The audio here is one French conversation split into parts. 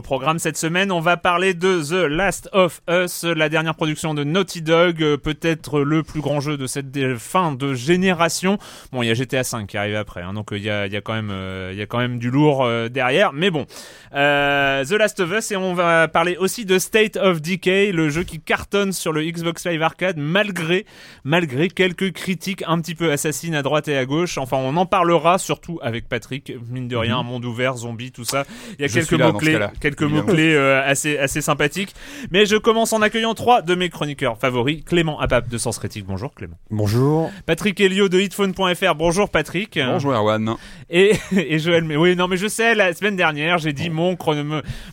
Au programme cette semaine, on va parler de The Last of Us, la dernière production de Naughty Dog, euh, peut-être le plus grand jeu de cette fin de génération. Bon, il y a GTA 5 qui arrive après, hein, donc euh, il y, a, y, a, quand même, euh, il y a quand même du lourd derrière. Mais bon, The Last of Us et on va parler aussi de State of Decay, le jeu qui cartonne sur le Xbox Live Arcade malgré malgré quelques critiques un petit peu assassines à droite et à gauche. Enfin, on en parlera surtout avec Patrick, mine de rien, un monde ouvert, zombie, tout ça. Il y a quelques mots clés quelques mots-clés euh, assez, assez sympathiques. Mais je commence en accueillant trois de mes chroniqueurs favoris. Clément Apap de Sens Critique. Bonjour Clément. Bonjour. Patrick Elio de hitphone.fr. Bonjour Patrick. Bonjour Erwan. Et, et Joël, mais oui, non, mais je sais, la semaine dernière, j'ai dit mon,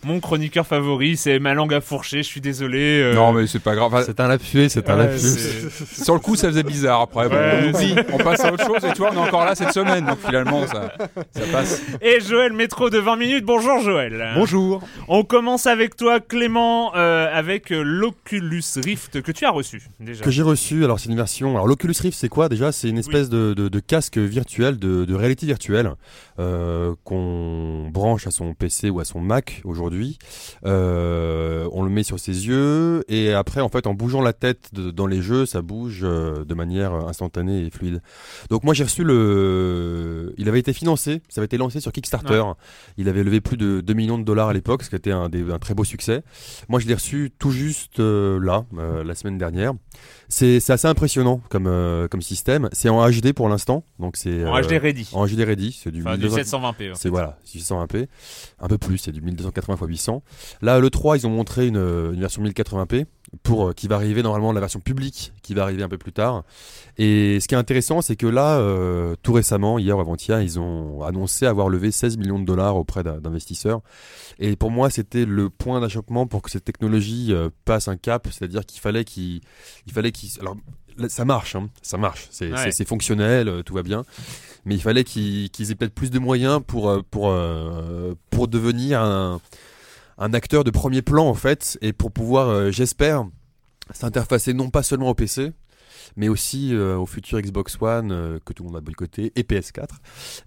mon chroniqueur favori, c'est ma langue à fourcher, je suis désolé. Euh. Non, mais c'est pas grave. C'est un lapsus, c'est un lapsus. Sur le coup, ça faisait bizarre. Après, on passe à autre chose et tu vois, on est encore là cette semaine, donc finalement, ça, ça passe. Et Joël Métro de 20 minutes. Bonjour Joël. Bonjour. On commence avec toi, Clément, euh, avec euh, l'Oculus Rift que tu as reçu déjà. Que j'ai reçu. Alors c'est une version. Alors l'Oculus Rift, c'est quoi déjà? C'est une espèce de, de, casque virtuel, de, de réalité virtuelle euh, qu'on branche à son PC ou à son Mac aujourd'hui. on le met sur ses yeux et après, en fait, en bougeant la tête dans les jeux, ça bouge de manière instantanée et fluide. Donc moi, j'ai reçu le. Il avait été financé. Ça avait été lancé sur Kickstarter. Il avait levé plus de 2 millions de dollars à l'époque, ce qui était un, un, très beau succès. Moi, je l'ai reçu tout juste euh, là, euh, la semaine dernière. C'est assez impressionnant comme, euh, comme système. C'est en HD pour l'instant, donc c'est en HD ready. En HD ready, c'est du, enfin, 720p. C'est voilà, 620p, un peu plus, c'est du 1280 x 800. Là, le 3, ils ont montré une, une version 1080p pour qui va arriver normalement la version publique qui va arriver un peu plus tard. Et ce qui est intéressant, c'est que là, tout récemment, hier ou avant-hier, ils ont annoncé avoir levé 16 millions de dollars auprès d'investisseurs. Et pour moi, c'était le point d'achoppement pour que cette technologie euh, passe un cap, c'est-à-dire qu'il fallait qu'il fallait qu'il alors ça marche, hein, ça marche, c'est fonctionnel, euh, tout va bien, mais il fallait qu'ils aient peut-être plus de moyens pour euh, pour pour devenir un un acteur de premier plan en fait et pour pouvoir, j'espère, s'interfacer non pas seulement au PC, mais aussi euh, au futur Xbox One euh, que tout le monde a boycotté et PS4.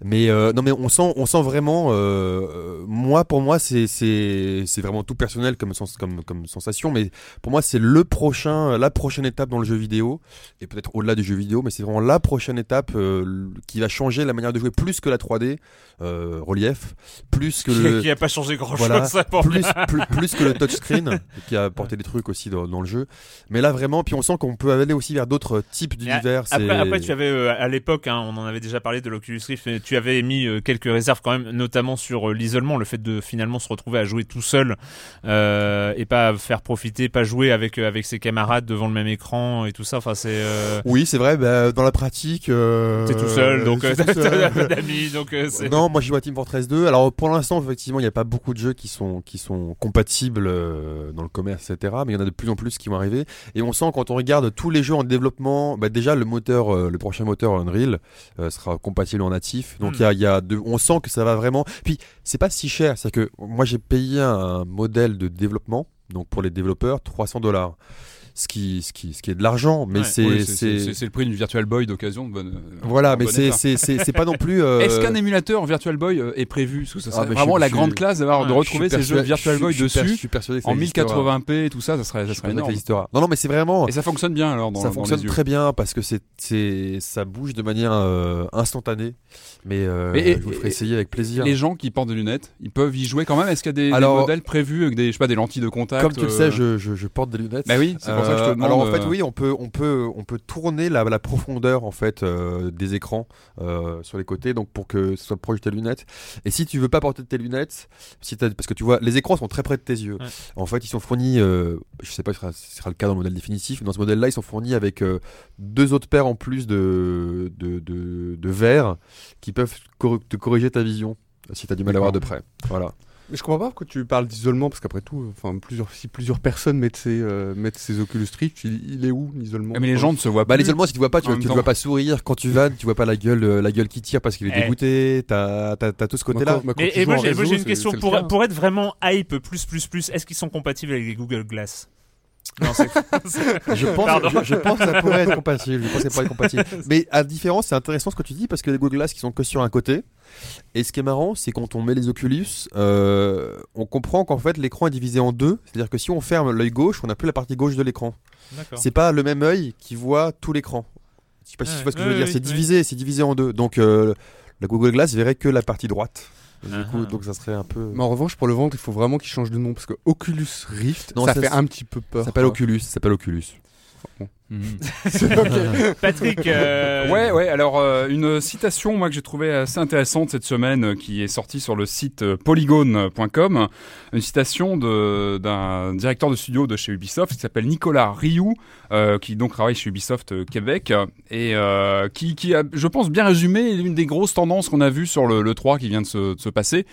Mais euh, non, mais on sent, on sent vraiment. moi, pour moi, c'est c'est c'est vraiment tout personnel comme sens, comme comme sensation, mais pour moi, c'est le prochain, la prochaine étape dans le jeu vidéo et peut-être au-delà du jeu vidéo, mais c'est vraiment la prochaine étape qui va changer la manière de jouer plus que la 3D relief, plus que le qui a pas changé grand chose ça pour plus, plus, plus que le touchscreen qui a apporté des trucs aussi dans, dans le jeu. Mais là vraiment, puis on sent qu'on peut aller aussi vers d'autres autre type d'univers. Après, après, tu avais euh, à l'époque, hein, on en avait déjà parlé de l'Oculus Rift, mais tu avais émis euh, quelques réserves quand même, notamment sur euh, l'isolement, le fait de finalement se retrouver à jouer tout seul et pas faire profiter, pas jouer avec avec ses camarades devant le même écran et tout ça. Enfin, c'est Oui, c'est vrai. bah, dans la pratique, t'es tout seul, donc je t'as pas d'amis, donc. Non, moi j'y joue à Team Fortress 2. Alors pour l'instant, effectivement, il n'y a pas beaucoup de jeux qui sont qui sont compatibles dans le commerce, etc. Mais il y en a de plus en plus qui vont arriver. Et on sent quand on regarde tous les jeux en développement, bah, déjà le moteur, euh, le prochain moteur Unreal euh, sera compatible en natif. Donc Hmm. il y a, y a de- on sent que ça va vraiment. Puis c'est pas si cher, c'est que moi j'ai payé un modèle de développement, donc pour les développeurs 300 dollars. Ce qui, ce qui, ce qui est de l'argent, mais Ouais. c'est, Oui, c'est, c'est- c'est c'est le prix d'une Virtual Boy d'occasion. de bonne- voilà, en mais bon c'est, c'est, c'est, c'est pas non plus. euh, Est-ce qu'un émulateur Virtual Boy euh, est prévu? Parce que ça Ah, serait vraiment suis- la je grande suis- classe d'avoir de retrouver ces jeux Virtual je Boy dessus Je suis persuadé que ça en existera. 1080p et tout ça, ça serait, ça serait énorme. Non, non, mais c'est vraiment. Et ça fonctionne bien alors dans, ça dans fonctionne les yeux. très bien parce que c'est, c'est, ça bouge de manière euh, instantanée. Mais euh, et- je vous ferai essayer avec plaisir. Les gens qui portent des lunettes, ils peuvent y jouer quand même. Est-ce qu'il y a des, modèles prévus avec des, je sais pas, des lentilles de contact Comme tu le euh, sais, je, je, je porte des lunettes. Bah oui, c'est pour ça que je te Euh, demande. Alors en fait, euh, oui, on peut, on peut, on peut tourner la, la profondeur en fait euh, des écrans euh, sur les côtés, donc pour que ce soit proche de tes lunettes. Et si tu veux pas porter tes lunettes, si parce que tu vois, les écrans sont très près de tes yeux. Ouais. En fait, ils sont fournis. euh, je sais pas si ce sera, le cas dans le modèle définitif, mais dans ce modèle-là, ils sont fournis avec euh, deux autres paires en plus de de, de, de verres qui peuvent cor- te corriger ta vision si tu as du mal à voir de près. Voilà. Mais je comprends pas pourquoi tu parles d'isolement, parce qu'après tout, enfin, plusieurs, si plusieurs personnes mettent ces, euh, mettent ces Oculus Rift, il, il est où l'isolement? Mais les gens ne se voient Bah plus. l'isolement si tu vois pas tu, ne vois pas sourire quand tu vannes tu vois pas la gueule euh, la gueule qui tire parce qu'il est Eh. dégoûté t'as t'as t'as tout ce côté là Quand- bah, quand Et, et moi j'ai une question pour, pour être vraiment hype plus plus plus. Est-ce qu'ils sont compatibles avec les Google Glass? Non, c'est je pense je, je pense que ça pourrait être compatible. Je pense que ça pourrait être compatible. Mais à différence c'est intéressant ce que tu dis parce que les Google Glass qui sont que sur un côté. Et ce qui est marrant c'est quand on met les Oculus euh, on comprend qu'en fait l'écran est divisé en deux. C'est à dire que si on ferme l'œil gauche on n'a plus la partie gauche de l'écran. D'accord. c'est pas le même œil qui voit tout l'écran. Je sais pas si tu Ouais, vois ce que ouais, je veux dire. oui, c'est oui. divisé c'est divisé en deux. Donc euh, la Google Glass verrait que la partie droite du coup Ah. donc ça serait un peu Mais en revanche, pour le vendre, il faut vraiment qu'il change de nom, parce que Oculus Rift, Non, ça, ça, fait un petit peu peur. Ça s'appelle. Oculus, ça s'appelle Oculus. Mhm. Patrick. euh, Ouais, ouais. Alors, euh, une citation, moi, que j'ai trouvé assez intéressante cette semaine, euh, qui est sortie sur le site euh, polygone.com. Une citation d'un directeur de studio de chez Ubisoft qui s'appelle Nicolas Rioux, euh, qui donc travaille chez Ubisoft euh, Québec, et euh, qui, qui a, je pense, bien résumé l'une des grosses tendances qu'on a vues sur le, le 3 qui vient de se, de se passer.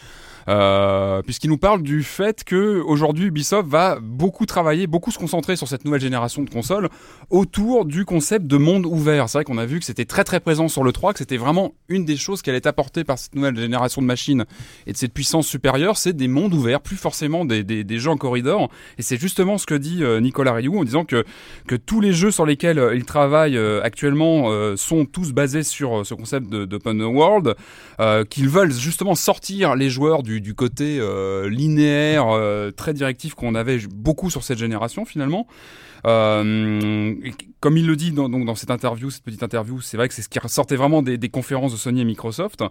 Euh, puisqu'il nous parle du fait que aujourd'hui Ubisoft va beaucoup travailler, beaucoup se concentrer sur cette nouvelle génération de consoles autour du concept de monde ouvert. C'est vrai qu'on a vu que c'était très très présent sur le 3, que c'était vraiment une des choses qui allait être apportée par cette nouvelle génération de machines et de cette puissance supérieure, c'est des mondes ouverts, plus forcément des, des, des jeux en corridor. Et c'est justement ce que dit euh, Nicolas Rioux en disant que, que tous les jeux sur lesquels euh, il travaille actuellement sont tous basés sur ce concept d'open world, euh, qu'ils veulent justement sortir les joueurs du, du côté euh, linéaire, euh, très directif qu'on avait beaucoup sur cette génération finalement. Euh, comme il le dit dans, donc dans cette interview, cette petite interview, c'est vrai que c'est ce qui ressortait vraiment des, des conférences de Sony et Microsoft,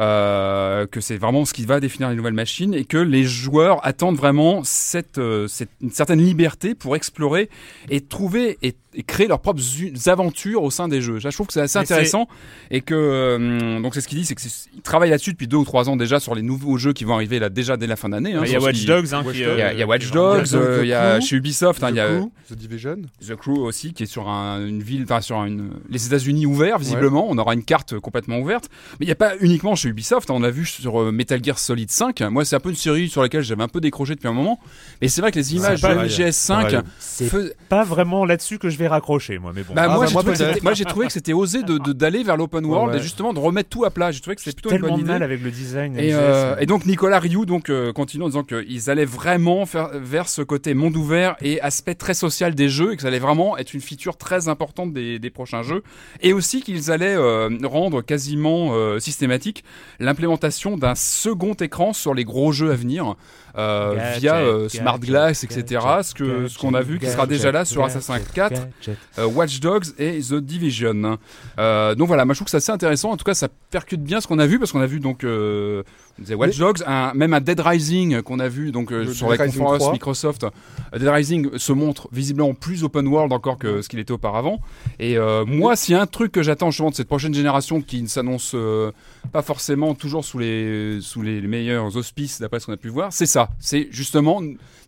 euh, que c'est vraiment ce qui va définir les nouvelles machines et que les joueurs attendent vraiment cette, euh, cette une certaine liberté pour explorer et trouver et, et créer leurs propres aventures au sein des jeux. Je trouve que c'est assez Mais intéressant et que euh, donc c'est ce qu'il dit, c'est qu'ils travaillent là-dessus depuis deux ou trois ans déjà sur les nouveaux jeux qui vont arriver là déjà dès la fin d'année. hein, Il y a Watch Dogs, Watch qui, Dogs. il y a, Watch Dogs, The il y a chez Ubisoft, hein, The il y a The Division. The Crew aussi qui est sur un- une ville, enfin sur une, les États-Unis ouverts visiblement. On aura une carte complètement ouverte. Mais il n'y a pas uniquement chez Ubisoft. hein, on a vu sur euh, Metal Gear Solid 5. Moi, c'est un peu une série sur laquelle j'avais un peu décroché depuis un moment. Mais c'est vrai que les images de vrai. MGS5 Pareil. C'est fais- pas vraiment là-dessus que je vais raccrocher, moi, mais bon. bah, Ah, moi, bah, j'ai moi, trouvé que peut-être. c'était- moi, j'ai trouvé que c'était osé de de- d'aller vers l'open world Ouais, et justement de remettre tout à plat. J'ai trouvé que c'était plutôt une bonne mal idée. avec le design. Et, euh, et donc Nicolas Rioux donc euh, continue en disant qu'ils allaient vraiment faire vers ce côté monde ouvert et aspect très social des jeux et que ça allait vraiment être une feature très importante des, des prochains jeux et aussi qu'ils allaient euh, rendre quasiment euh, systématique l'implémentation d'un second écran sur les gros jeux à venir euh, Gadget, via gadget, Smart Glass etc ce que ce qu'on a vu qui sera déjà là sur Assassin's 4 gadget. euh, Watch Dogs et The Division. Donc voilà, moi je trouve que c'est assez intéressant. En tout cas, ça percute bien ce qu'on a vu parce qu'on a vu donc disait Watch Mais- un, même un Dead Rising qu'on a vu donc euh, sur Dead la conférence 3. Microsoft. Euh, Dead Rising se montre visiblement plus open world encore que ce qu'il était auparavant. Et euh, moi, s'il y a un truc que j'attends justement de cette prochaine génération qui ne s'annonce euh, pas forcément toujours sous les sous les meilleurs auspices d'après ce qu'on a pu voir, c'est ça. C'est justement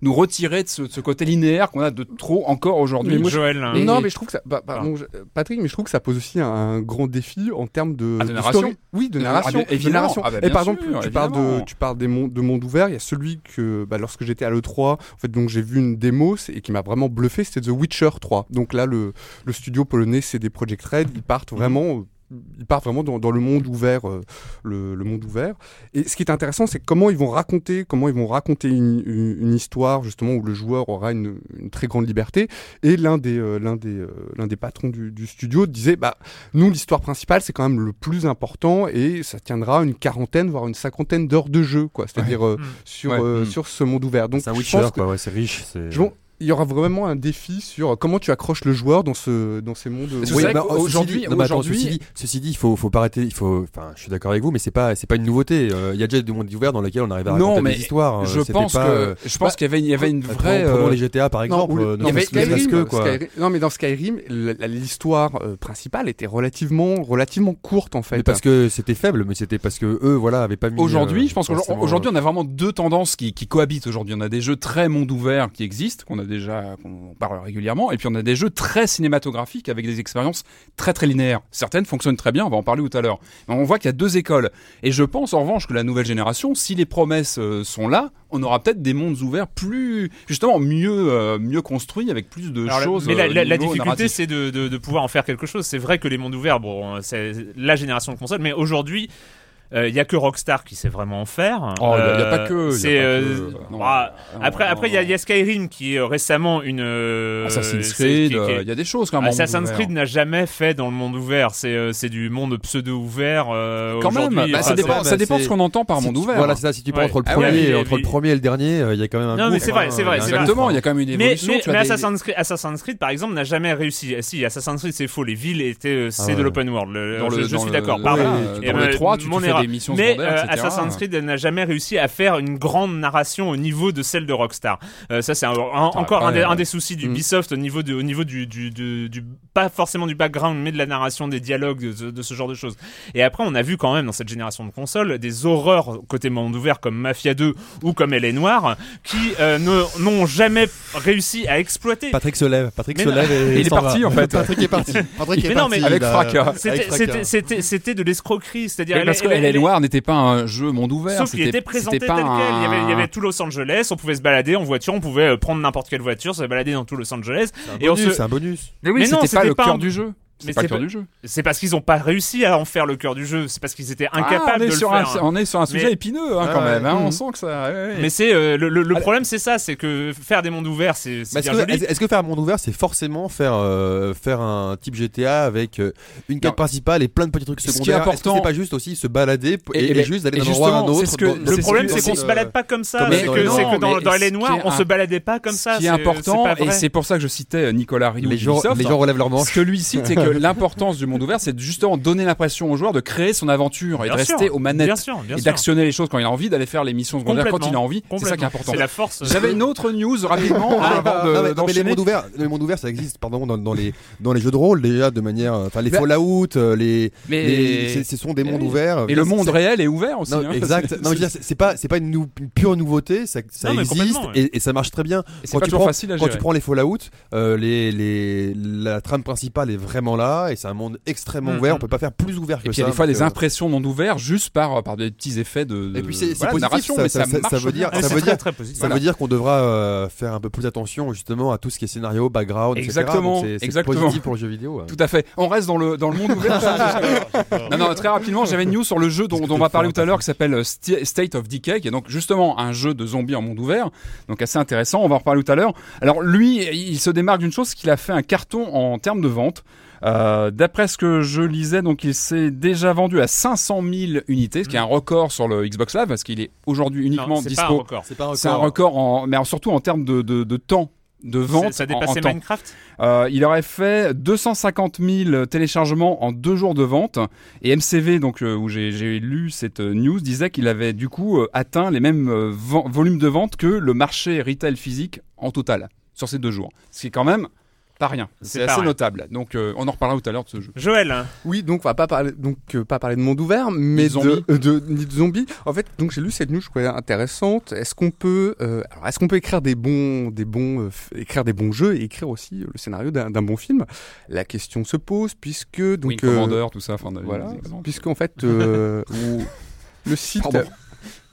nous retirer de ce, de ce côté linéaire qu'on a de trop encore aujourd'hui. Joël, hein. Non, mais je trouve que ça, bah, je- Patrick, mais je trouve que ça pose aussi un, un grand défi en termes de, Ah, de de narration story. Oui, de Euh, narration. ah, de évidemment. narration. Ah, bah, Et par exemple, tu parles de, tu parles des mondes, de monde ouvert. Il y a celui que, bah, lorsque j'étais à le 3, en fait, donc j'ai vu une démo c'est- et qui m'a vraiment bluffé. C'était The Witcher 3. Donc là, le, le studio polonais CD Projekt Red, ils partent Mhm. vraiment. Ils partent vraiment dans, dans le monde ouvert, euh, le, le monde ouvert. Et ce qui est intéressant, c'est comment ils vont raconter, comment ils vont raconter une, une- une histoire justement où le joueur aura une, une très grande liberté. Et l'un des, euh, l'un des, euh, l'un des patrons du, du studio disait, bah, nous, l'histoire principale, c'est quand même le plus important et ça tiendra une quarantaine, voire une cinquantaine d'heures de jeu, quoi. C'est-à-dire euh, Mm. sur, Ouais. euh, Mm. sur ce monde ouvert. Donc, C'est un Witcher, pense que quoi. Ouais, c'est riche. c'est- je pense- il y aura vraiment un défi sur comment tu accroches le joueur dans ce, dans ces mondes. Oui, bah, non, aujourd'hui- ceci dit, ceci dit, il faut, faut pas arrêter. Il faut, enfin, je suis d'accord avec vous, mais c'est pas, c'est pas une nouveauté. Euh, Il y a déjà des mondes ouverts dans lesquels on arrive à Non, raconter mais des histoires. euh, je c'était pense pas, que euh, je pense bah, qu'il y avait une, il y avait une vraie prenons euh, les GTA par exemple. euh, non, mais ne serait-ce Skyrim, que, quoi. Skyrim- non, mais dans Skyrim, l'histoire euh, principale était relativement, relativement courte en fait. Mais parce que c'était faible, mais c'était parce que eux, voilà, avaient pas mis. Aujourd'hui, euh, je pense qu'aujourd'hui, on a vraiment deux tendances qui, qui cohabitent aujourd'hui. On a des jeux très monde ouvert qui existent, qu'on a déjà, qu'on parle régulièrement, et puis on a des jeux très cinématographiques avec des expériences très très linéaires. Certaines fonctionnent très bien, on va en parler tout à l'heure. On voit qu'il y a deux écoles. Et je pense en revanche que la nouvelle génération, si les promesses euh, sont là, on aura peut-être des mondes ouverts plus, justement, mieux, euh, mieux construits avec plus de Alors, la- choses. mais la, euh, la- la niveau difficulté, c'est de, de- de pouvoir en faire quelque chose. C'est vrai que les mondes ouverts, bon, c'est la génération de consoles, mais aujourd'hui, il y a que Rockstar qui sait vraiment en faire. Oh, il y a- il y a Euh, pas que, il y a C'est pas euh, que. Bah, après, non, après, il y, a- non. il y a Skyrim qui est euh, récemment une. euh, Assassin's Creed, est- euh, il y a des choses quand même. Assassin's. Creed n'a jamais fait dans le monde ouvert. C'est euh, c'est du monde pseudo ouvert. euh, Quand même, bah, Enfin, ça dépend, ça dépend ce qu'on entend par monde ouvert. Voilà, c'est ça. Si tu prends Ouais. entre le Ah premier, mais- entre le premier et le dernier, euh, il y a quand même un. Non, mais gros- c'est vrai, c'est vrai, il. Exactement, il y a quand même une Mais, évolution. mais, Assassin's, Creed, Assassin's Creed, par exemple, n'a jamais réussi. Si, Assassin's Creed, c'est faux. Les villes étaient, euh, c'est Ah de l'open world. Je, suis d'accord. euh, Et dans euh, le 3, tu, des missions Mais secondaires, euh, etc. Assassin's Creed n'a jamais réussi à faire une grande narration au niveau de celle de Rockstar. Euh, ça, c'est encore un, des, un des soucis d'Ubisoft au niveau, de, au niveau du, du, du, du- pas forcément du background, mais de la narration, des dialogues, de, de ce genre de choses. Et après, on a vu quand même dans cette génération de consoles des horreurs côté monde ouvert comme Mafia 2 ou comme Elle est Noire qui euh, n'ont jamais réussi à exploiter. Patrick se lève. Patrick Mais se non. lève et Il est parti, va. en fait. Patrick est parti. Patrick est Mais non, parti. mais- Avec fracas. C'était de l'escroquerie, c'est-à-dire Elle- Noire n'était pas un jeu monde ouvert. Sauf qu'il était présenté tel pas quel. Il y, avait, il y un- avait tout Los Angeles, on pouvait se balader en voiture, on pouvait euh, prendre n'importe quelle voiture, se balader dans tout Los Angeles. C'est un Et on bonus, se- C'est un bonus. Mais oui, Mais non, c'était pas le cœur un- du jeu. C'est pas le cœur du jeu. C'est parce qu'ils n'ont pas réussi à en faire le cœur du jeu. C'est parce qu'ils étaient Ah, incapables on est de le sur faire. un- On est sur un sujet Mais- épineux hein, quand même. hein, On Mhm. sent que ça. ouais, ouais. Mais c'est euh, le, le- le Allez. problème, c'est ça, c'est que faire des mondes ouverts, c'est Est-ce que, faire un monde ouvert, c'est forcément faire, euh, faire un type GTA avec euh, une quête Non. principale et plein de petits trucs Ce qui est secondaires? Important- c'est pas juste aussi se balader Et- et, et- et juste d'aller d'un endroit à un autre Le problème, c'est qu'on se balade pas comme ça. C'est dans que, les- dans, Noire, est on se baladait pas comme ça. Ce qui est c'est- important, et c'est pour ça que je citais Nicolas Rio les, gens, les gens relèvent leurs manches. Ce que lui cite, c'est que l'importance du monde ouvert, c'est justement donner l'impression au joueur de créer son aventure et de sûr, rester aux manettes Bien sûr, bien et d'actionner les choses quand il a envie, d'aller faire les missions secondaires quand il a envie. C'est ça qui est important. C'est la force. J'avais une autre news rapidement Ah, avant non, de- mais- non, mais les mondes ouverts, les mondes ouverts, ça existe, pardon, dans, dans les dans les jeux de rôle déjà de manière, euh, enfin les Fallout, euh, les, Mais les- ce sont des mondes ouverts. et le monde réel est ouvert aussi. Non, hein. exact. C'est- Non, mais je veux dire, c'est c'est pas, c'est pas une, nou- une pure nouveauté. Ça, ça Non, mais existe et, et ça marche très bien. Quand tu toujours prends- facile à Quand gérer. tu prends les Fallout, euh, les, les, la trame principale est vraiment là et c'est un monde extrêmement Mhm. ouvert. On peut pas faire plus ouvert que Et puis il ça. y a des fois des euh, impressions monde ouvert juste par, par des petits effets de, de Et puis c'est- voilà, positif, narration, ça- mais ça- ça, veut dire- ça veut très, dire- très positif. Ça veut dire qu'on devra euh, faire un peu plus attention justement à tout ce qui est scénario, background, etc. Exactement, Donc c'est- positif pour le jeu vidéo. ouais. Tout à fait. On reste dans le, dans le monde ouvert. non, non, très rapidement, j'avais une news sur le jeu dont, dont on va parler tout à l'heure qui s'appelle euh, State of Decay, qui est donc justement un jeu de zombies en monde ouvert. Donc assez intéressant, on va en reparler tout à l'heure. Alors lui, il se démarque d'une chose, c'est qu'il a fait un carton en termes de vente. Euh, D'après ce que je lisais, donc il s'est déjà vendu à 500 000 unités, ce qui est un record sur le Xbox Live, parce qu'il est aujourd'hui uniquement Non, c'est pas un dispo. record. C'est pas un C'est un record, en, mais en- surtout en termes de, de, de temps de vente. Ça dépassait. Minecraft Euh, il aurait fait 250 000 téléchargements en deux jours de vente. Et MCV, donc euh, où j'ai lu cette news, disait qu'il avait du coup euh, atteint les mêmes euh, volumes de vente que le marché retail physique en total sur ces deux jours. Ce qui est quand même pas rien. C'est assez rien. notable. Donc euh, on en reparlera tout à l'heure de ce jeu. Joël, hein. Oui, donc on va pas parler, donc euh, pas parler de monde ouvert, mais de euh, ni de zombies. En fait, donc j'ai lu cette news, je trouvais intéressante. Est-ce qu'on peut, euh, alors est-ce qu'on peut écrire des bons, des bons, euh, écrire des bons jeux et écrire aussi euh, le scénario d'un bon film? La question se pose puisque donc euh, Commander, tout ça. Enfin, voilà, exemples. puisqu'en fait euh, où le site. Pardon.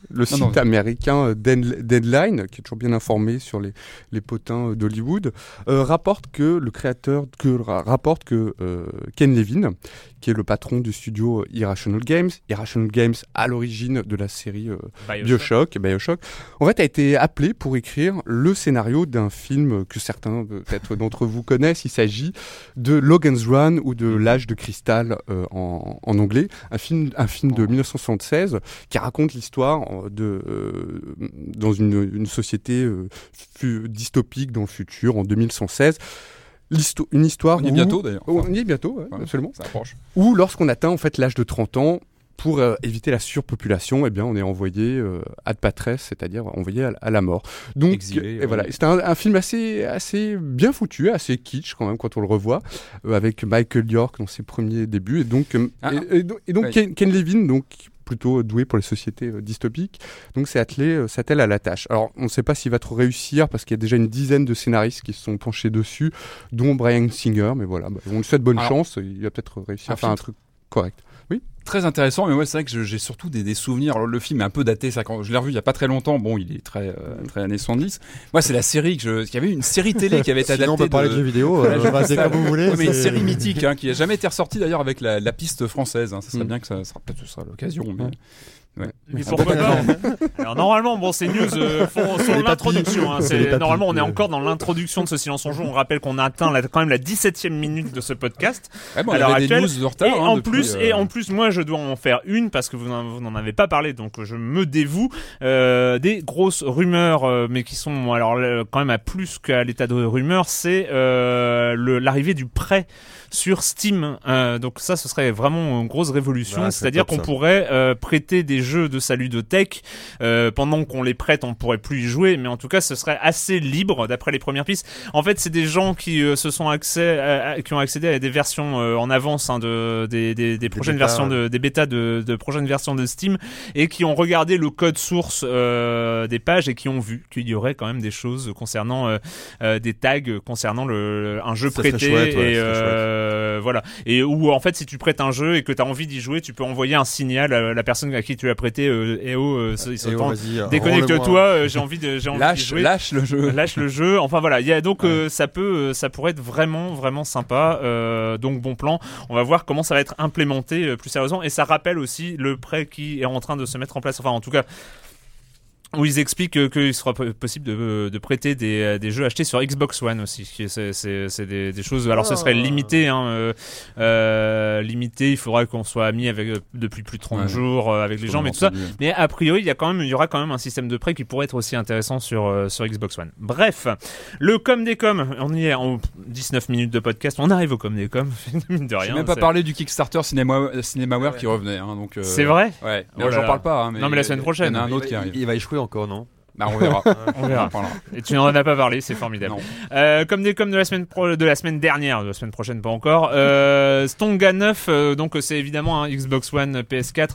Le Non, non. site américain euh, Dead- Deadline, qui est toujours bien informé sur les, les potins euh, d'Hollywood, euh, rapporte que le créateur, que rapporte que euh, Ken Levine, qui est le patron du studio euh, Irrational Games, Irrational Games à l'origine de la série euh, Bioshock, Bioshock, en fait a été appelé pour écrire le scénario d'un film que certains peut-être d'entre vous connaissent. Il s'agit de Logan's Run ou de L'âge de cristal euh, en, en anglais, un film, un film de 1976 qui raconte l'histoire euh, de euh, dans une, une société euh, dystopique dans le futur en 2116. Une histoire On y est où- bientôt d'ailleurs. Oh, on y est bientôt, ouais, Ouais. absolument Ça approche. ou lorsqu'on atteint en fait l'âge de 30 ans, pour euh, éviter la surpopulation, eh bien, on est envoyé euh, ad patres, c'est-à-dire envoyé à, à la mort. Donc, Exilé, et ouais. voilà, c'est un, un film assez, assez bien foutu, assez kitsch quand même quand on le revoit, euh, avec Michael York dans ses premiers débuts. Et donc, euh, Ah, et, et donc, et donc ouais. Ken, Ken Levine, donc plutôt doué pour les sociétés euh, dystopiques, donc s'est attelé, euh, s'attelle à la tâche. Alors, on ne sait pas s'il va trop réussir parce qu'il y a déjà une dizaine de scénaristes qui se sont penchés dessus, dont Brian Singer. Mais voilà, bah, on lui souhaite bonne Alors, chance. Il va peut-être réussir à faire un truc correct. Très intéressant, mais ouais, c'est vrai que je- j'ai surtout des, des souvenirs. Alors, le film est un peu daté, ça, quand je l'ai revu il y a pas très longtemps. Bon, il est très, euh, très années 70. Moi, c'est la série que je. Il y avait une série télé qui avait été adaptée. Sinon, on peut parler de jeux vidéo, euh, vas-y comme vous voulez. Ouais, mais une série mythique hein, qui a jamais été ressortie d'ailleurs avec la, la piste française. hein. Ça serait Mm. bien que ça sera peut-être ce sera l'occasion. Mais... Ouais. Mais pourquoi pas Alors normalement, bon, ces news euh, font, sont l'introduction. hein. normalement, on est encore dans l'introduction de ce silence en joue. On rappelle qu'on a atteint la- quand même la 17e minute de ce podcast. Ouais, bon, on À l'heure avait des actuelle, news de retard. et hein, en plus, euh, et en plus, moi, je dois en faire une parce que vous n'en, avez pas parlé, donc je me dévoue. Euh, des grosses rumeurs, euh, mais qui sont alors quand même à plus qu'à l'état de rumeur, c'est euh, l'arrivée du prêt sur Steam. Euh, donc ça, ce serait vraiment une grosse révolution. C'est-à-dire qu'on pourrait euh, prêter des jeux de salut de tech euh, pendant qu'on les prête, on pourrait plus y jouer, mais en tout cas, ce serait assez libre d'après les premières pistes. En fait, c'est des gens qui euh, se sont accès, à- à- qui ont accédé à des versions euh, en avance hein, de des, des, des prochaines versions de des bêtas de, de prochaines versions de Steam et qui ont regardé le code source euh, des pages et qui ont vu qu'il y aurait quand même des choses concernant euh, euh, des tags concernant le un jeu Ça prêté chouette, ouais, et euh, voilà et où en fait si tu prêtes un jeu et que tu as envie d'y jouer, tu peux envoyer un signal à la personne à qui tu l'as prêté euh, eh oh euh, il oh, temps- vas-y, rends-le-moi. déconnecte-toi, euh, j'ai envie de j'ai envie Lâche, jouer lâche le jeu. lâche le jeu. Enfin voilà, il y a donc ça peut, ça pourrait être vraiment vraiment sympa. Donc bon plan. On va voir comment ça va être implémenté plus sérieusement. Et ça rappelle aussi le prêt qui est en train de se mettre en place. Enfin en tout cas. Où ils expliquent qu'il sera po- possible de, de prêter des, des jeux achetés sur Xbox One aussi. C'est c'est- c'est des, des choses. Alors ce serait Ah. limité, hein, euh, euh, limité. Il faudra qu'on soit amis avec depuis plus de 30 Ouais. jours euh, avec les gens, mais tout ça. Mais a priori, il y a quand même, il y aura quand même un système de prêt qui pourrait être aussi intéressant sur euh, sur Xbox One. Bref, le com des com, on y est en 19 minutes de podcast, on arrive au com des com, de J'ai rien. même pas parlé du Kickstarter Cinema, Cinemaware qui revenait. Hein, donc, euh, C'est vrai Ouais. Oh J'en parle pas. hein, mais Non, mais la semaine prochaine. Il y en a un Il autre va- qui arrive. Il va échouer encore, non? Bah, on verra. On verra. Et tu n'en as pas parlé, c'est formidable. Euh, comme des coms de la semaine pro- de la semaine dernière, de la semaine prochaine pas encore. Euh, Stonga 9, euh, donc c'est évidemment un Xbox One, PS4.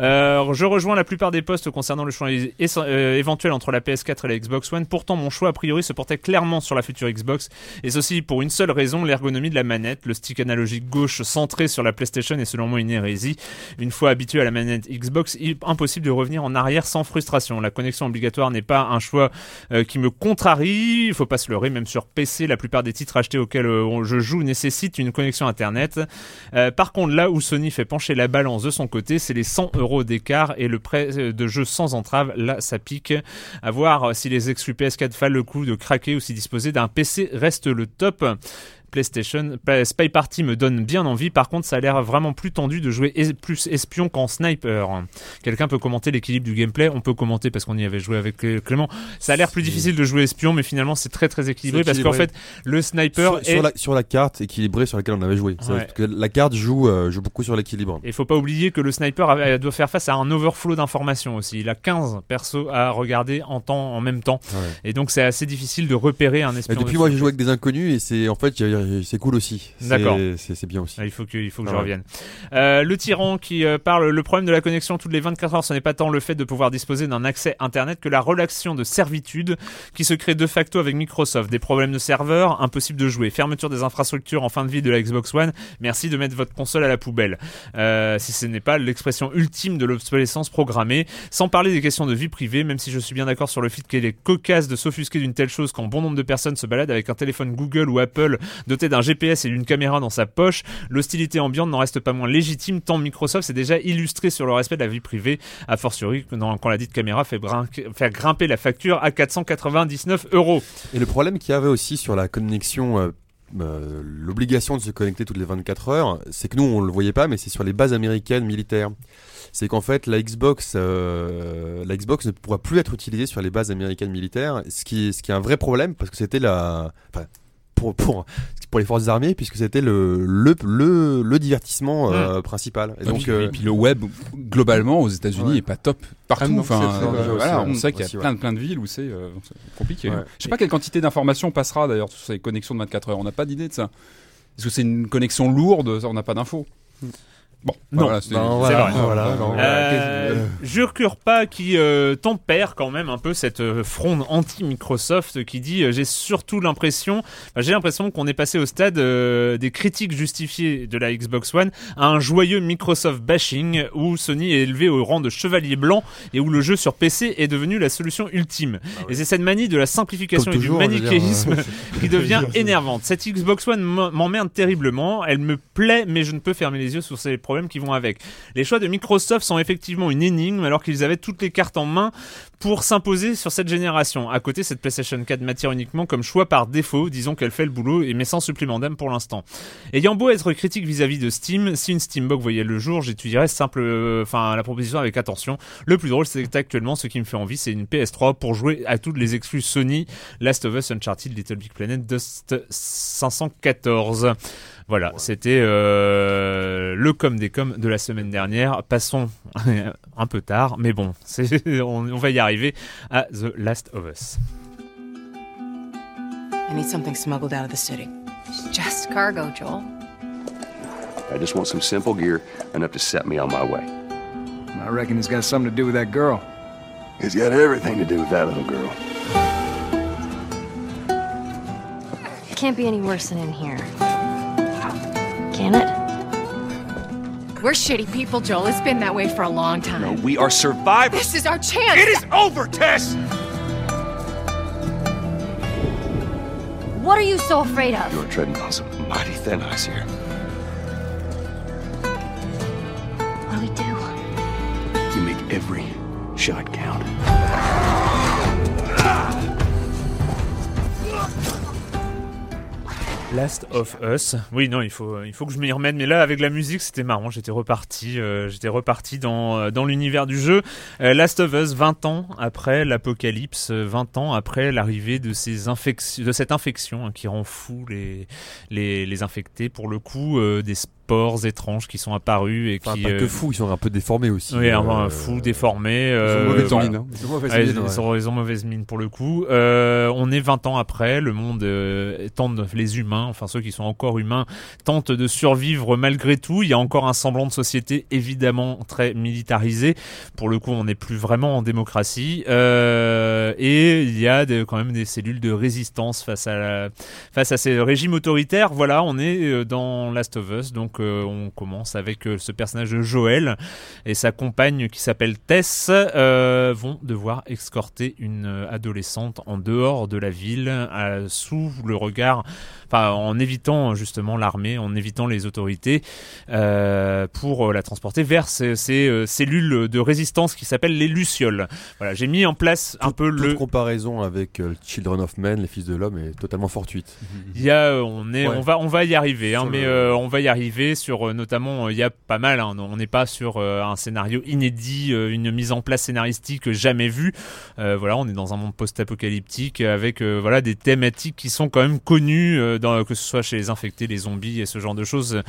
Euh, je rejoins la plupart des postes concernant le choix euh, éventuel entre la PS4 et la Xbox One. Pourtant, mon choix a priori se portait clairement sur la future Xbox, et ceci pour une seule raison l'ergonomie de la manette. Le stick analogique gauche centré sur la PlayStation est selon moi une hérésie. Une fois habitué à la manette Xbox, impossible de revenir en arrière sans frustration. La connexion obligatoire n'est pas un choix euh, qui me contrarie. Il faut pas se leurrer, même sur PC, la plupart des titres achetés auxquels euh, je joue nécessitent une connexion Internet. Euh, par contre, là où Sony fait pencher la balance de son côté, c'est les 100 euros d'écart et le prêt de jeu sans entrave. Là, ça pique. À voir si les exclus PS4 valent le coup de craquer ou si disposer d'un PC reste le top. PlayStation. Spy Party me donne bien envie. Par contre, ça a l'air vraiment plus tendu de jouer es- plus espion qu'en sniper. Quelqu'un peut commenter l'équilibre du gameplay. On peut commenter parce qu'on y avait joué avec euh, Clément. Ça a l'air plus difficile de jouer espion, mais finalement c'est très très équilibré parce qu'en fait le sniper sur, est sur la, sur la carte équilibrée sur laquelle on avait joué. C'est Ouais. parce que la carte joue, euh, joue beaucoup sur l'équilibre. Et faut pas oublier que le sniper a- doit faire face à un overflow d'informations aussi. Il a 15 persos à regarder en temps en même temps. Ouais. Et donc c'est assez difficile de repérer un Et espion. depuis de moi j'ai joué avec des inconnus et c'est en fait a- c'est cool aussi. D'accord. C'est bien aussi. Ah, il faut que, il faut que Ah je ouais. revienne. Euh, le tyran qui euh, parle, le problème de la connexion toutes les 24 heures, ce n'est pas tant le fait de pouvoir disposer d'un accès Internet que la relation de servitude qui se crée de facto avec Microsoft. Des problèmes de serveur, impossible de jouer, fermeture des infrastructures en fin de vie de la Xbox One, merci de mettre votre console à la poubelle. Euh, si ce n'est pas l'expression ultime de l'obsolescence programmée, sans parler des questions de vie privée, même si je suis bien d'accord sur le fait qu'il est cocasse de s'offusquer d'une telle chose quand bon nombre de personnes se baladent avec un téléphone Google ou Apple doté d'un GPS et d'une caméra dans sa poche, l'hostilité ambiante n'en reste pas moins légitime tant Microsoft s'est déjà illustré sur le respect de la vie privée, a fortiori quand la dite caméra fait grimper la facture à 499 euros. Et le problème qu'il y avait aussi sur la connexion, euh, euh, l'obligation de se connecter toutes les 24 heures, c'est que nous on le voyait pas, mais c'est sur les bases américaines militaires. C'est qu'en fait la Xbox, euh, la Xbox ne pourra plus être utilisée sur les bases américaines militaires, ce qui, est- un vrai problème parce que c'était la, pour, pour, pour les forces armées puisque c'était le, le, le, le divertissement euh, principal. Et Et, donc puis, euh, et puis le web globalement aux États-Unis Ouais. est pas top partout. Ah enfin, euh, voilà, on sait qu'il y a Aussi, ouais. plein de plein de villes où c'est compliqué. Ouais. Je sais pas quelle quantité d'informations passera d'ailleurs sur ces connexions de 24 heures. On n'a pas d'idée de ça. Est-ce que c'est une connexion lourde? Ça, On n'a pas d'infos. Bon, Non. voilà, ben, c'est voilà, vrai. voilà. Euh, pas qui euh, tempère quand même un peu cette euh, fronde anti-Microsoft qui dit euh, j'ai surtout l'impression j'ai l'impression qu'on est passé au stade euh, des critiques justifiées de la Xbox One à un joyeux Microsoft bashing où Sony est élevé au rang de chevalier blanc et où le jeu sur PC est devenu la solution ultime. Et c'est cette manie de la simplification Comme et toujours, du dire, manichéisme euh, qui devient énervante. Cette Xbox One m'emmerde terriblement. Elle me plaît, mais je ne peux fermer les yeux sur ces problèmes qui vont avec. Les choix de Microsoft sont effectivement une énigme, alors qu'ils avaient toutes les cartes en main pour s'imposer sur cette génération. À côté, cette PlayStation 4 m'attire uniquement comme choix par défaut. Disons qu'elle fait le boulot, et mais sans supplément d'âme pour l'instant. Ayant beau être critique vis-à-vis de Steam, si une Steambox voyait le jour, j'étudierais simple, euh, enfin la proposition avec attention. Le plus drôle, c'est qu'actuellement, ce qui me fait envie, c'est une PS3 pour jouer à toutes les exclus Sony, Last of Us, Uncharted, Little Big Planet, Dust 514. Voilà, c'était euh, le com des coms de la semaine dernière. Passons un peu tard, mais bon, c'est- on, on va y arriver à The Last of Us. I need something smuggled out of the city. It's just cargo, Joel. I just want some simple gear enough to set me on my way. I reckon it's got something to do with that girl. It's got everything to do with that little girl. It can't be any worse than in here. Can it? We're shitty people, Joel. It's been that way for a long time. No, we are survivors. This is our chance. It is over, Tess! What are you so afraid of? You're treading on some mighty thin ice here. What do we do? You make every shot count. Last of Us. Oui, non, il faut, il faut que je m'y remette. Mais là, avec la musique, c'était marrant. J'étais reparti, euh, j'étais reparti dans, euh, dans l'univers du jeu. Euh, Last of Us, 20 ans après l'apocalypse, euh, 20 ans après l'arrivée de ces de cette infection hein, qui rend fou les, les, les infectés. Pour le coup, euh, des spores étranges qui sont apparus et Enfin, qui. pas euh, que fous, ils sont un peu déformés aussi. Oui, un, euh, fou, déformé. Ils ont euh, mauvaise mine, hein. Ils ont mauvaise mine, pour le coup. Euh, on est 20 ans après, le monde euh, tente, les humains, enfin ceux qui sont encore humains, tentent de survivre malgré tout. Il y a encore un semblant de société évidemment très militarisé. Pour le coup, on n'est plus vraiment en démocratie. Euh, et il y a quand même des cellules de résistance face à, la- face à ces régimes autoritaires. Voilà, on est euh, dans Last of Us, donc euh, on commence avec euh, ce personnage de Joël et sa compagne qui s'appelle Tess euh, vont devoir escorter une euh, adolescente en dehors de la ville sous le regard enfin en évitant justement l'armée, en évitant les autorités euh, pour la transporter vers ces, ces, euh, cellules de résistance qui s'appellent les lucioles. Voilà, j'ai mis en place un peu Toute le. comparaison avec euh, Children of Men, les fils de l'homme, est totalement fortuite. Il y a, euh, on est, Ouais. on va, on va y arriver, hein, Sur mais le- euh, on va y arriver sur euh, notamment, euh, il y a pas mal. hein, on n'est pas sur euh, un scénario inédit, euh, une mise en place scénaristique jamais vue. Euh, voilà, on est dans un monde post-apocalyptique avec euh, voilà des thématiques qui sont quand même connues, euh, que ce soit chez les infectés, les zombies et ce genre de choses.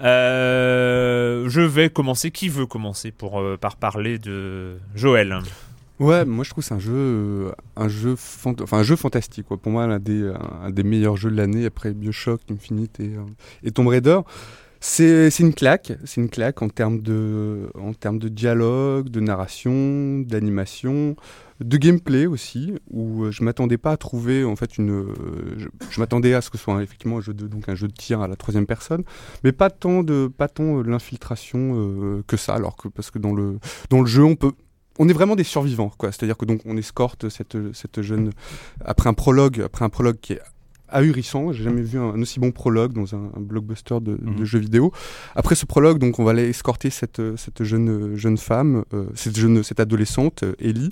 Euh, je vais commencer. Qui veut commencer pour euh, par parler de Joël? Ouais, moi je trouve c'est un jeu, euh, un jeu, enfin un jeu fantastique. Quoi. Pour moi, l'un des, un, des meilleurs jeux de l'année après Bioshock, Infinite et, et Tomb Raider. C'est une claque, c'est une claque en termes de, en termes de dialogue, de narration, d'animation, de gameplay aussi. Où euh, je m'attendais pas à trouver en fait une, euh, je, je m'attendais à ce que ce soit un- effectivement un jeu de, donc un jeu de tir à la troisième personne, mais pas tant de, pas tant euh, l'infiltration euh, que ça. Alors que parce que dans le, dans le jeu, on peut on est vraiment des survivants, quoi. C'est-à-dire que donc on escorte cette, cette jeune après un prologue, après un prologue qui est ahurissant. J'ai jamais vu un, aussi bon prologue dans un, un blockbuster de, de Mhm. jeux vidéo. Après ce prologue, donc on va aller escorter cette, cette jeune jeune femme, euh, cette jeune cette adolescente, Ellie,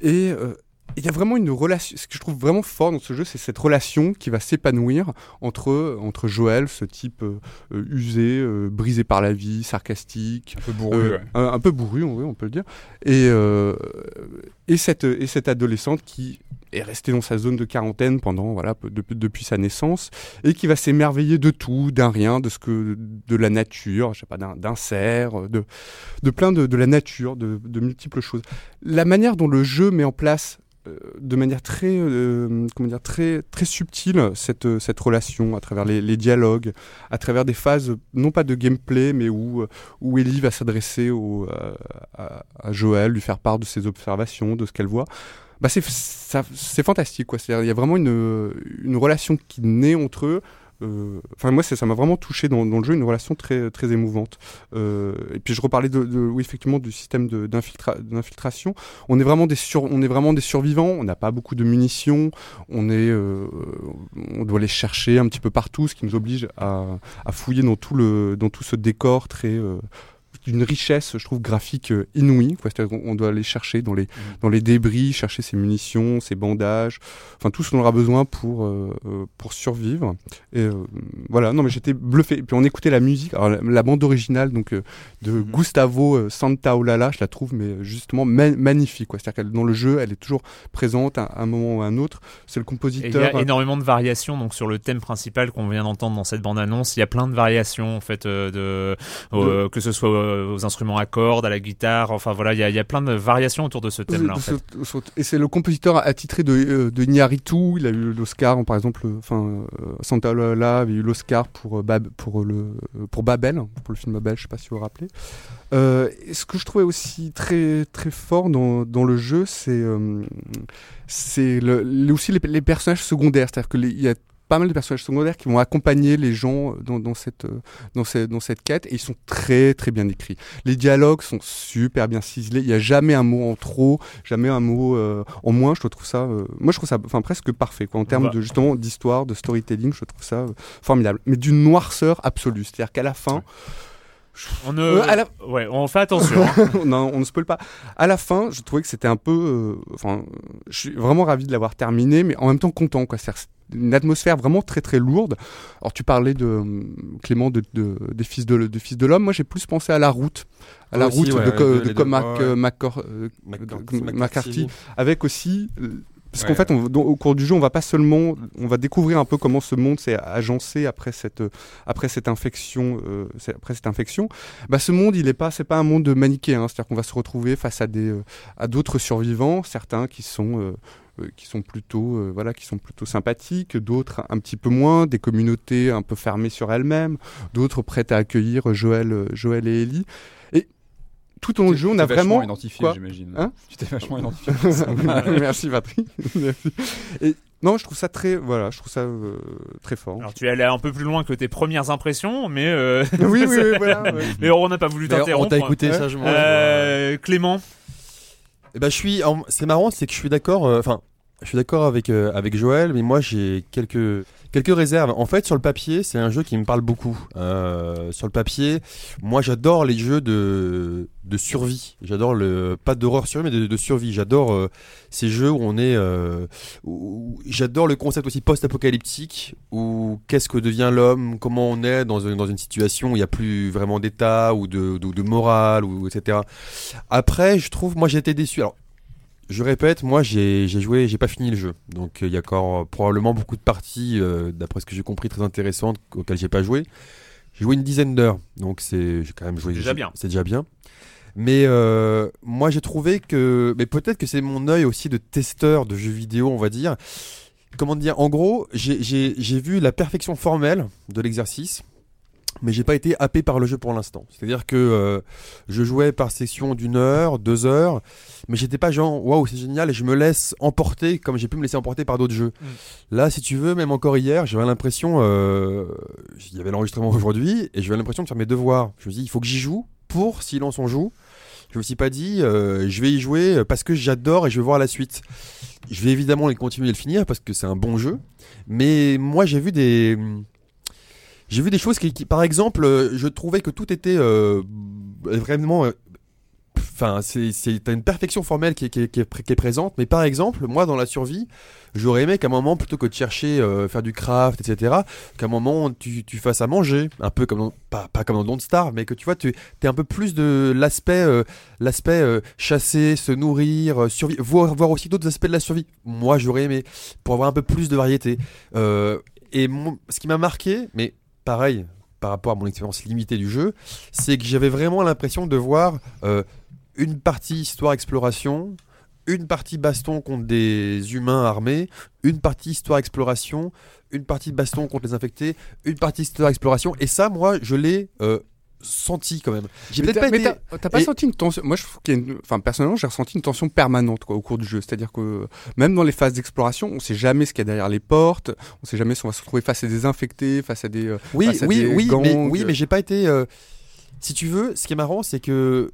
et euh, il y a vraiment une relation. Ce que je trouve vraiment fort dans ce jeu, c'est cette relation qui va s'épanouir entre entre Joël, ce type euh, euh, usé, euh, brisé par la vie, sarcastique, Un peu bourru. euh, ouais. un, un peu bourru, on, peut le dire. Et, et, cette, et cette adolescente qui est restée dans sa zone de quarantaine pendant voilà depuis, depuis sa naissance et qui va s'émerveiller de tout, d'un rien, de ce que de la nature, je sais pas, d'un cerf, de, de plein de, de la nature, de, de multiples choses. La manière dont le jeu met en place de manière très euh, comment dire très très subtile cette cette relation à travers les, les dialogues à travers des phases non pas de gameplay mais où euh, où Ellie va s'adresser euh, à, Joël, lui faire part de ses observations, de ce qu'elle voit. Bah c'est fantastique quoi. Il y a vraiment une, une relation qui naît entre eux. Euh, Enfin moi ça m'a vraiment touché dans, dans le jeu une relation très très émouvante. Euh, et puis je reparlais de, de- oui effectivement du système d'infiltration. On est vraiment des sur, on est vraiment des survivants. On n'a pas beaucoup de munitions. On est euh, on doit les chercher un petit peu partout, ce qui nous oblige à, à fouiller dans tout le dans tout ce décor très d'une richesse, je trouve, graphique euh, inouïe. quoi. C'est-à-dire qu'on- on doit aller chercher dans les, dans les débris, chercher ses munitions, ses bandages, enfin tout ce dont on aura besoin pour, euh, euh, pour survivre. Et euh, voilà, non mais j'étais bluffé. Et puis on écoutait la musique, alors la, la bande originale donc euh, de Gustavo euh, Santaolalla, je la trouve mais justement ma- magnifique. C'est-à-dire que dans le jeu, elle est toujours présente à un moment ou à un autre. C'est le Et il y compositeur. a énormément de variations donc sur le thème principal qu'on vient d'entendre dans cette bande annonce. Il y a plein de variations en fait de, que ce soit aux instruments à cordes, à la guitare. Enfin voilà, il y a, il y a plein de variations autour de ce thème-là. En fait. Et c'est le compositeur attitré de, euh, de. Il a eu l'Oscar, par exemple, euh, enfin, euh, Santa Lola avait eu l'Oscar pour, euh, Bab, pour, le, euh, pour Babel, pour le film Babel, je sais pas si vous vous rappelez. Euh, ce que je trouvais aussi très, très fort dans, dans le jeu, c'est euh, c'est le, le- aussi les, les personnages secondaires. C'est-à-dire qu'il y a pas mal de personnages secondaires qui vont accompagner les gens dans, dans, cette, euh, dans, cette, dans cette quête et ils sont très très bien écrits. Les dialogues sont super bien ciselés. Il n'y a jamais un mot en trop, jamais un mot euh, en moins. Je trouve ça, euh, moi je trouve ça, enfin presque parfait quoi. En termes va- de justement d'histoire, de storytelling, je trouve ça euh, formidable. Mais d'une noirceur absolue. C'est-à-dire qu'à la fin, On ne, Euh, la- ouais, on fait attention. hein. non, on ne spoil pas. À la fin, je trouvais que c'était un peu, euh, enfin, je suis vraiment ravi de l'avoir terminé, mais en même temps content quoi. C'est une atmosphère vraiment très très lourde. Alors tu parlais de euh, Clément de, de- des fils de, de fils de l'homme. Moi j'ai plus pensé à la route, à la aussi, route ouais, de, ouais, Co- de- de les Co- deux. Mac- Ouais, ouais. euh, euh, McCarthy. McCarthy, avec aussi parce qu'en fait, on, au cours du jeu, on va pas seulement, on va découvrir un peu comment ce monde s'est agencé après cette, après cette infection, euh, après cette infection. Bah, ce monde, il est pas, c'est pas un monde manichéen. C'est-à-dire qu'on va se retrouver face à des, euh, à d'autres survivants, certains qui sont euh, qui sont plutôt euh, voilà qui sont plutôt sympathiques d'autres un petit peu moins des communautés un peu fermées sur elles-mêmes d'autres prêtes à accueillir Joël Joël et Ellie tout au long du jeu on Tu a t'es vachement vraiment identifié, quoi j'imagine. Hein Tu t'es vachement identifié. Merci Patrick. Merci. Et non, je trouve ça très, voilà, je trouve ça euh, très fort. Alors tu es allé un peu plus loin que tes premières impressions, mais euh, oui, oui, oui, voilà. ouais. mais on n'a pas voulu Mais on t'interrompre. t'a écouté sagement. Euh, Clément, Eh ben, je suis. en- C'est marrant, c'est que je suis d'accord. euh, Enfin, je suis d'accord avec, euh, avec Joël, mais moi j'ai quelques, quelques réserves. En fait, sur le papier, c'est un jeu qui me parle beaucoup. Euh, sur le papier, moi j'adore les jeux de, de survie. J'adore le. Pas d'horreur survie, mais de, survie. J'adore euh, ces jeux où on est. J'adore le concept aussi post-apocalyptique, où qu'est-ce que devient l'homme, comment on est dans, dans une situation où il n'y a plus vraiment d'état ou de, de, de morale, ou, etc. Après, je trouve, moi j'ai été déçu. Alors, je répète, moi j'ai joué, j'ai pas fini le jeu. Donc euh, il y a encore euh, probablement beaucoup de parties, euh, d'après ce que j'ai compris, très intéressantes auxquelles j'ai pas joué. J'ai joué une dizaine d'heures, donc c'est j'ai quand même joué. Déjà bien. C'est déjà bien. Mais euh, moi j'ai trouvé que, mais peut-être que c'est mon œil aussi de testeur de jeux vidéo, on va dire. Comment dire? En gros, j'ai vu la perfection formelle de l'exercice, mais j'ai pas été happé par le jeu pour l'instant. C'est-à-dire que euh, je jouais par section d'une heure, deux heures, mais j'étais pas genre waouh c'est génial et je me laisse emporter comme j'ai pu me laisser emporter par d'autres jeux. Là, si tu veux, même encore hier, j'avais l'impression, euh, il y avait l'enregistrement aujourd'hui et j'avais l'impression de faire mes devoirs. Je me dis il faut que j'y joue pour silence on joue. Je me suis pas dit euh, je vais y jouer parce que j'adore et je veux voir la suite. Je vais évidemment continuer à le finir parce que c'est un bon jeu, mais moi j'ai vu des j'ai vu des choses qui, par exemple, euh, je trouvais que tout était euh, vraiment. euh, Enfin, c'est c'est- une perfection formelle qui est, qui, qui est présente, mais par exemple, moi dans la survie, j'aurais aimé qu'à un moment, plutôt que de chercher faire du craft, etc., qu'à un moment tu, tu fasses à manger, un peu comme dans, pas, pas comme dans Don't Starve, mais que tu vois, tu es un peu plus de l'aspect chasser, se nourrir, survivre, voir, voir aussi d'autres aspects de la survie. Moi, j'aurais aimé pour avoir un peu plus de variété. Et ce qui m'a marqué, mais pareil, par rapport à mon expérience limitée du jeu, c'est que j'avais vraiment l'impression de voir euh, une partie histoire-exploration, une partie baston contre des humains armés, une partie histoire-exploration, une partie baston contre les infectés, une partie histoire-exploration. Et ça, moi, je l'ai euh, senti quand même. J'ai peut-être pas été... t'as t'as pas et- senti une tension? Moi, je trouve qu'il y a une... Enfin, personnellement, j'ai ressenti une tension permanente quoi, au cours du jeu. C'est-à-dire que même dans les phases d'exploration, on sait jamais ce qu'il y a derrière les portes. On sait jamais si on va se retrouver face à des infectés, face à des. euh, Oui, face à oui, des oui, gangs. mais, oui, mais j'ai pas été. euh, Si tu veux, ce qui est marrant, c'est que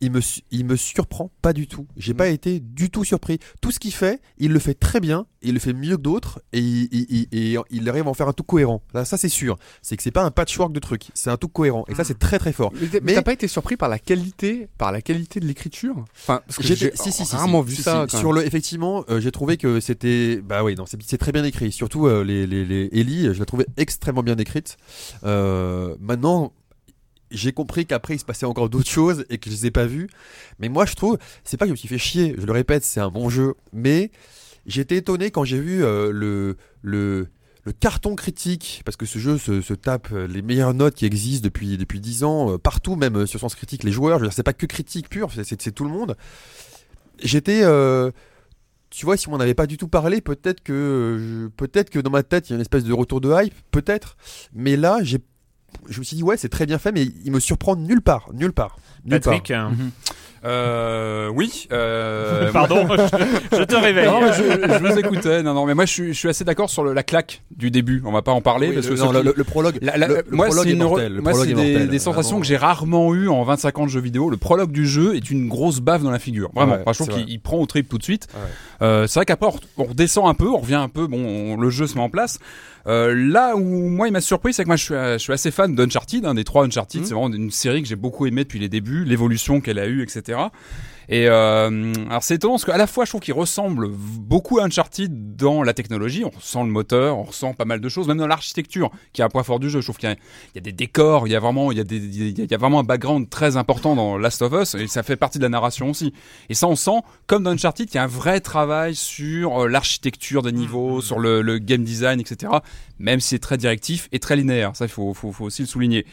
il me, su- il me surprend pas du tout. J'ai Mm. pas été du tout surpris. Tout ce qu'il fait, il le fait très bien, il le fait mieux que d'autres, et il, il- il- et il arrive à en faire un tout cohérent. Là, ça c'est sûr. C'est que c'est pas un patchwork de trucs, c'est un tout cohérent. Et ça, c'est très très fort. Mais t'as- mais t'as pas été surpris par la qualité, par la qualité de l'écriture? Enfin, j'ai si, si, si, rarement vu ça. Sur le, effectivement, euh, j'ai trouvé que c'était, bah oui, non, c'est c'est très bien écrit. Surtout euh, les, les, les Ellie, je la trouvais extrêmement bien écrite. Euh, maintenant, j'ai compris qu'après il se passait encore d'autres choses et que je les ai pas vues. Mais moi, je trouve, c'est pas que je me suis fait chier. Je le répète, c'est un bon jeu, mais j'étais étonné quand j'ai vu euh, le le le carton critique, parce que ce jeu se, tape euh, les meilleures notes qui existent depuis depuis 10 ans, euh, partout, même euh, sur Sens Critique, les joueurs, je veux dire, c'est pas que critique pure, c'est- tout le monde. J'étais, tu vois, si on n'avait pas du tout parlé, peut-être que, peut-être que dans ma tête il y a une espèce de retour de hype, peut-être. Mais là, j'ai, je me suis dit ouais, c'est très bien fait, mais il me surprend nulle part, nulle part, nulle Patrick, part. euh, Mhm. Euh, oui. Euh, pardon, je, je te réveille. Non, mais je, je vous écoutais. Non, non, mais moi, je suis, je suis assez d'accord sur le- la claque du début. On va pas en parler Oui, parce le, que non, le, qui- le prologue, La- la- le, le moi, prologue c'est des, sensations vraiment. que j'ai rarement eues en 25 ans de jeux vidéo. Le prologue du jeu est une grosse baffe dans la figure. Vraiment. Ouais, qu'il vrai. il prend au trip tout de suite. Ouais. Euh, c'est vrai qu'après, on re- on redescend un peu, on revient un peu. Bon, on- le jeu se met en place. Euh, là où moi, il m'a surpris, c'est que moi, je suis, je suis assez fan d'Uncharted, hein, des trois Uncharted. Mhm. C'est vraiment une série que j'ai beaucoup aimée depuis les débuts, l'évolution qu'elle a eue, etc. Et euh, alors c'est étonnant parce qu'à la fois je trouve qu'il ressemble beaucoup à Uncharted dans la technologie, on ressent le moteur, on ressent pas mal de choses, même dans l'architecture qui est un point fort du jeu. Je trouve qu'il y, a- il y a des décors, il y a vraiment, il y a, des, il y a- il y a vraiment un background très important dans Last of Us et ça fait partie de la narration aussi. Et ça on sent, comme dans Uncharted, qu'il y a un vrai travail sur euh, l'architecture des niveaux, sur le, le game design, etc. Même si c'est très directif et très linéaire, ça il faut, faut, faut aussi le souligner.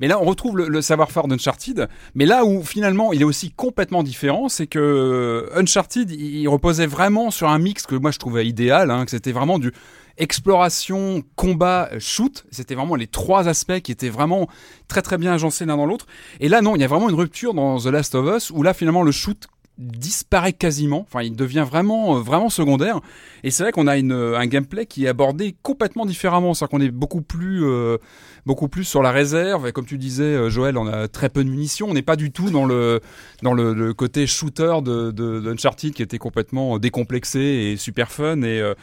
Mais là, on retrouve le, savoir-faire d'Uncharted. Mais là où finalement il est aussi complètement différent, c'est que Uncharted, il reposait vraiment sur un mix que moi je trouvais idéal, hein, que c'était vraiment du exploration, combat, shoot. C'était vraiment les trois aspects qui étaient vraiment très très bien agencés l'un dans l'autre. Et là, non, il y a vraiment une rupture dans The Last of Us où là finalement le shoot disparaît quasiment. Enfin, il devient vraiment, euh, vraiment secondaire. Et c'est vrai qu'on a une, un gameplay qui est abordé complètement différemment. C'est-à-dire qu'on est beaucoup plus, euh, beaucoup plus sur la réserve. Comme tu disais, euh, Joël, on a très peu de munitions. On n'est pas du tout dans le, dans le, côté shooter de, de, d'Uncharted qui était complètement décomplexé et super fun. Et, euh,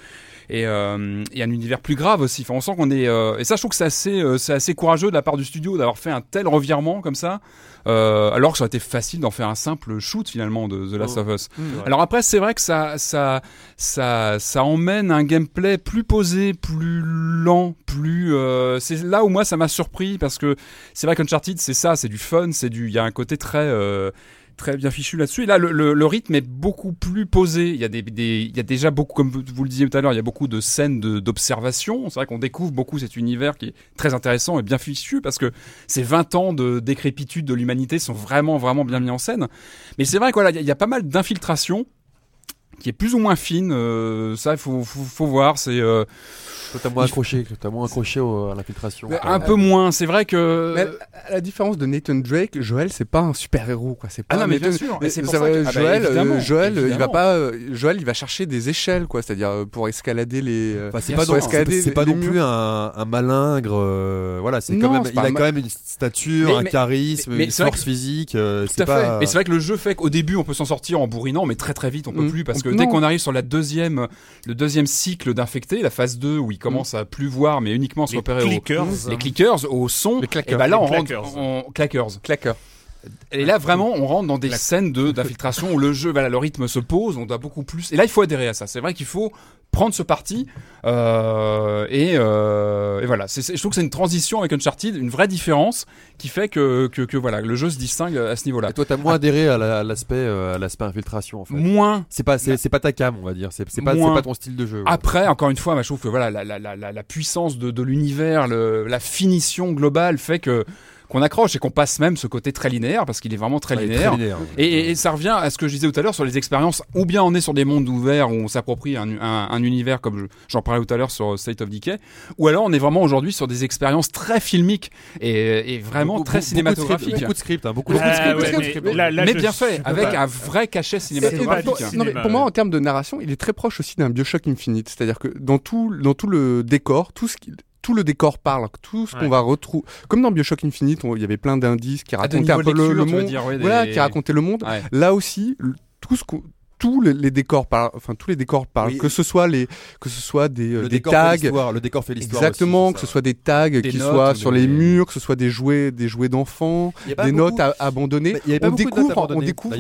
et, euh, et un univers plus grave aussi. Enfin, on sent qu'on est euh, et ça, je trouve que c'est assez, euh, c'est assez courageux de la part du studio d'avoir fait un tel revirement comme ça, euh, alors que ça aurait été facile d'en faire un simple shoot finalement de The Last of Us. Alors après, c'est vrai que ça, ça, ça, ça emmène un gameplay plus posé, plus lent, plus. euh, c'est là où moi ça m'a surpris parce que c'est vrai qu'Uncharted, c'est ça, c'est du fun, c'est du, il y a un côté très. euh, très bien fichu là-dessus. Et là, le, le- rythme est beaucoup plus posé. Il y a des, il y a déjà beaucoup, comme vous le disiez tout à l'heure, il y a beaucoup de scènes d'observation. C'est vrai qu'on découvre beaucoup cet univers qui est très intéressant et bien fichu parce que ces 20 ans de décrépitude de l'humanité sont vraiment, vraiment bien mis en scène. Mais c'est vrai qu'il y, a- il y a pas mal d'infiltration qui est plus ou moins fine. euh, ça, il faut, faut, faut voir. C'est euh, t'as moins accroché, t'as moins accroché au- à l'infiltration. Mais un peu moins. C'est vrai que. Mais à la différence de Nathan Drake, Joël c'est pas un super héros quoi. C'est pas Ah non, mais Nathan- bien sûr. Et c'est pour ça que- ah bah, Joël, euh, évidemment, euh, il va pas. euh, Joël, il va chercher des échelles quoi. C'est-à-dire euh, pour escalader les. euh, Enfin, c'est pas, non, escalader c'est- c'est pas les non plus un, un malingre. euh, voilà, c'est quand même, c'est il a quand même une stature, Mais- un mais- charisme, mais une force que- physique. euh, Tout c'est à fait. Mais c'est vrai que le jeu fait qu'au début on peut s'en sortir en bourrinant, mais très très vite on peut Mm. plus parce que On- dès qu'on arrive sur la deuxième, le deuxième cycle d'infectés, la phase 2 où il commence à plus voir mais uniquement se repérer au, clickers. les clickers au son, Les claqueurs. et bah là on rentre claqueurs. en claqueurs. Et là vraiment on rentre dans des scènes de d'infiltration où le jeu, voilà, le rythme se pose, on doit beaucoup plus. Et là il faut adhérer à ça. C'est vrai qu'il faut prendre ce parti euh, et, euh, et voilà. Je trouve que c'est une transition avec Uncharted, une vraie différence qui fait que que, que voilà le jeu se distingue à ce niveau-là. Et toi, t'as moins adhéré à la- l'aspect, euh, à l'aspect infiltration en fait. Moins C'est pas, c'est c'est pas ta cam, on va dire. C'est c'est pas, ton style de jeu. ouais. Après, encore une fois, je trouve que voilà, la, la, la, la- la puissance de, de l'univers, la finition globale fait que qu'on accroche et qu'on passe même ce côté très linéaire parce qu'il est vraiment très Ouais, linéaire. très linéaire. Et, et- et ça revient à ce que je disais tout à l'heure sur les expériences. Ou bien on est sur des mondes ouverts où on s'approprie un, un- un univers comme je- j'en parlais tout à l'heure sur State of Decay, ou alors on est vraiment aujourd'hui sur des expériences très filmiques et, et vraiment Beaucoup- très beaucoup de cinématographiques. Beaucoup de script, hein, beaucoup de script. ouais, beaucoup de mais là- là, mais bien fait, avec pas. un vrai cachet Et- et cinématographique. pour- non, mais cinéma, pour moi, en termes de narration, il est très proche aussi d'un Bioshock Infinite. C'est-à-dire que dans tout, dans tout le décor, tout ce qui, tout le décor parle, tout ce qu'on va retrouver. Comme dans Bioshock Infinite, il y avait plein d'indices qui racontaient un peu le, monde. dire, ouais, des- Voilà, qui racontaient le monde. Ouais. Là aussi, tout ce qu'on tous les, les décors parlent, enfin tous les décors parlent, Oui. que ce soit les, que ce soit des, euh, Le des tags, Le décor fait l'histoire. exactement, aussi, que ce soit des tags Des qui notes soient sur des- les murs, que ce soit des jouets, des jouets d'enfants, des beaucoup- notes à- abandonnées. Mais il y avait pas on notes découvre, on découvre,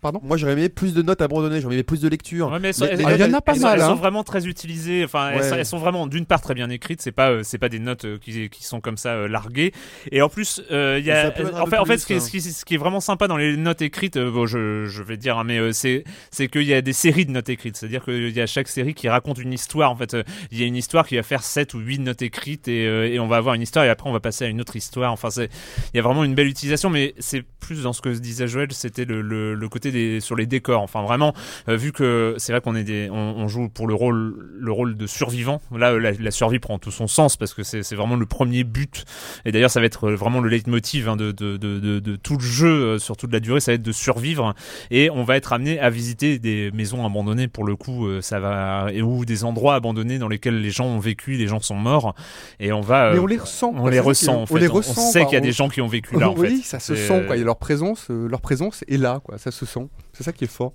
pardon. Moi, j'aurais aimé plus de notes abandonnées, j'aurais aimé plus de lecture. Ouais, mais elles sont- Mais- elles- mais- Ah, il y en a pas elles mal, sont- Elles hein. sont vraiment très utilisées. Enfin, elles, Ouais. sont, elles sont vraiment d'une part très bien écrites. C'est pas, euh, c'est pas des notes euh, qui, qui sont comme ça euh, larguées. Et en plus, euh, il y a, en fait, ce qui, est, hein. ce, qui, est vraiment sympa dans les notes écrites, bon, je, vais dire, hein, mais c'est, c'est qu'il y a des séries de notes écrites. C'est-à-dire qu'il y a chaque série qui raconte une histoire. En fait, euh, il y a une histoire qui va faire 7 ou 8 notes écrites et, euh, et on va avoir une histoire et après on va passer à une autre histoire. Enfin, c'est, il y a vraiment une belle utilisation, mais c'est plus dans ce que disait Joël, c'était le, le, le côté des sur les décors. Enfin, vraiment, euh, vu que c'est vrai qu'on est des, on, on joue pour le rôle, le rôle de survivant. Là, la, la survie prend tout son sens parce que c'est, c'est vraiment le premier but. Et d'ailleurs, ça va être vraiment le leitmotiv hein, de, de, de, de, tout le jeu sur toute la durée. Ça va être de survivre et on va être amené à visiter des maisons abandonnées. Pour le coup, euh, ça va ou des endroits abandonnés dans lesquels les gens ont vécu, les gens sont morts et on va. Mais euh, on les ressent. on les ressent. En on les ressent. On sait qu'il y a des gens qui ont vécu là. En oui, fait. ça se sent quoi. Et leur présence, euh, leur présence est là quoi. Ça se sent. C'est ça qui est fort.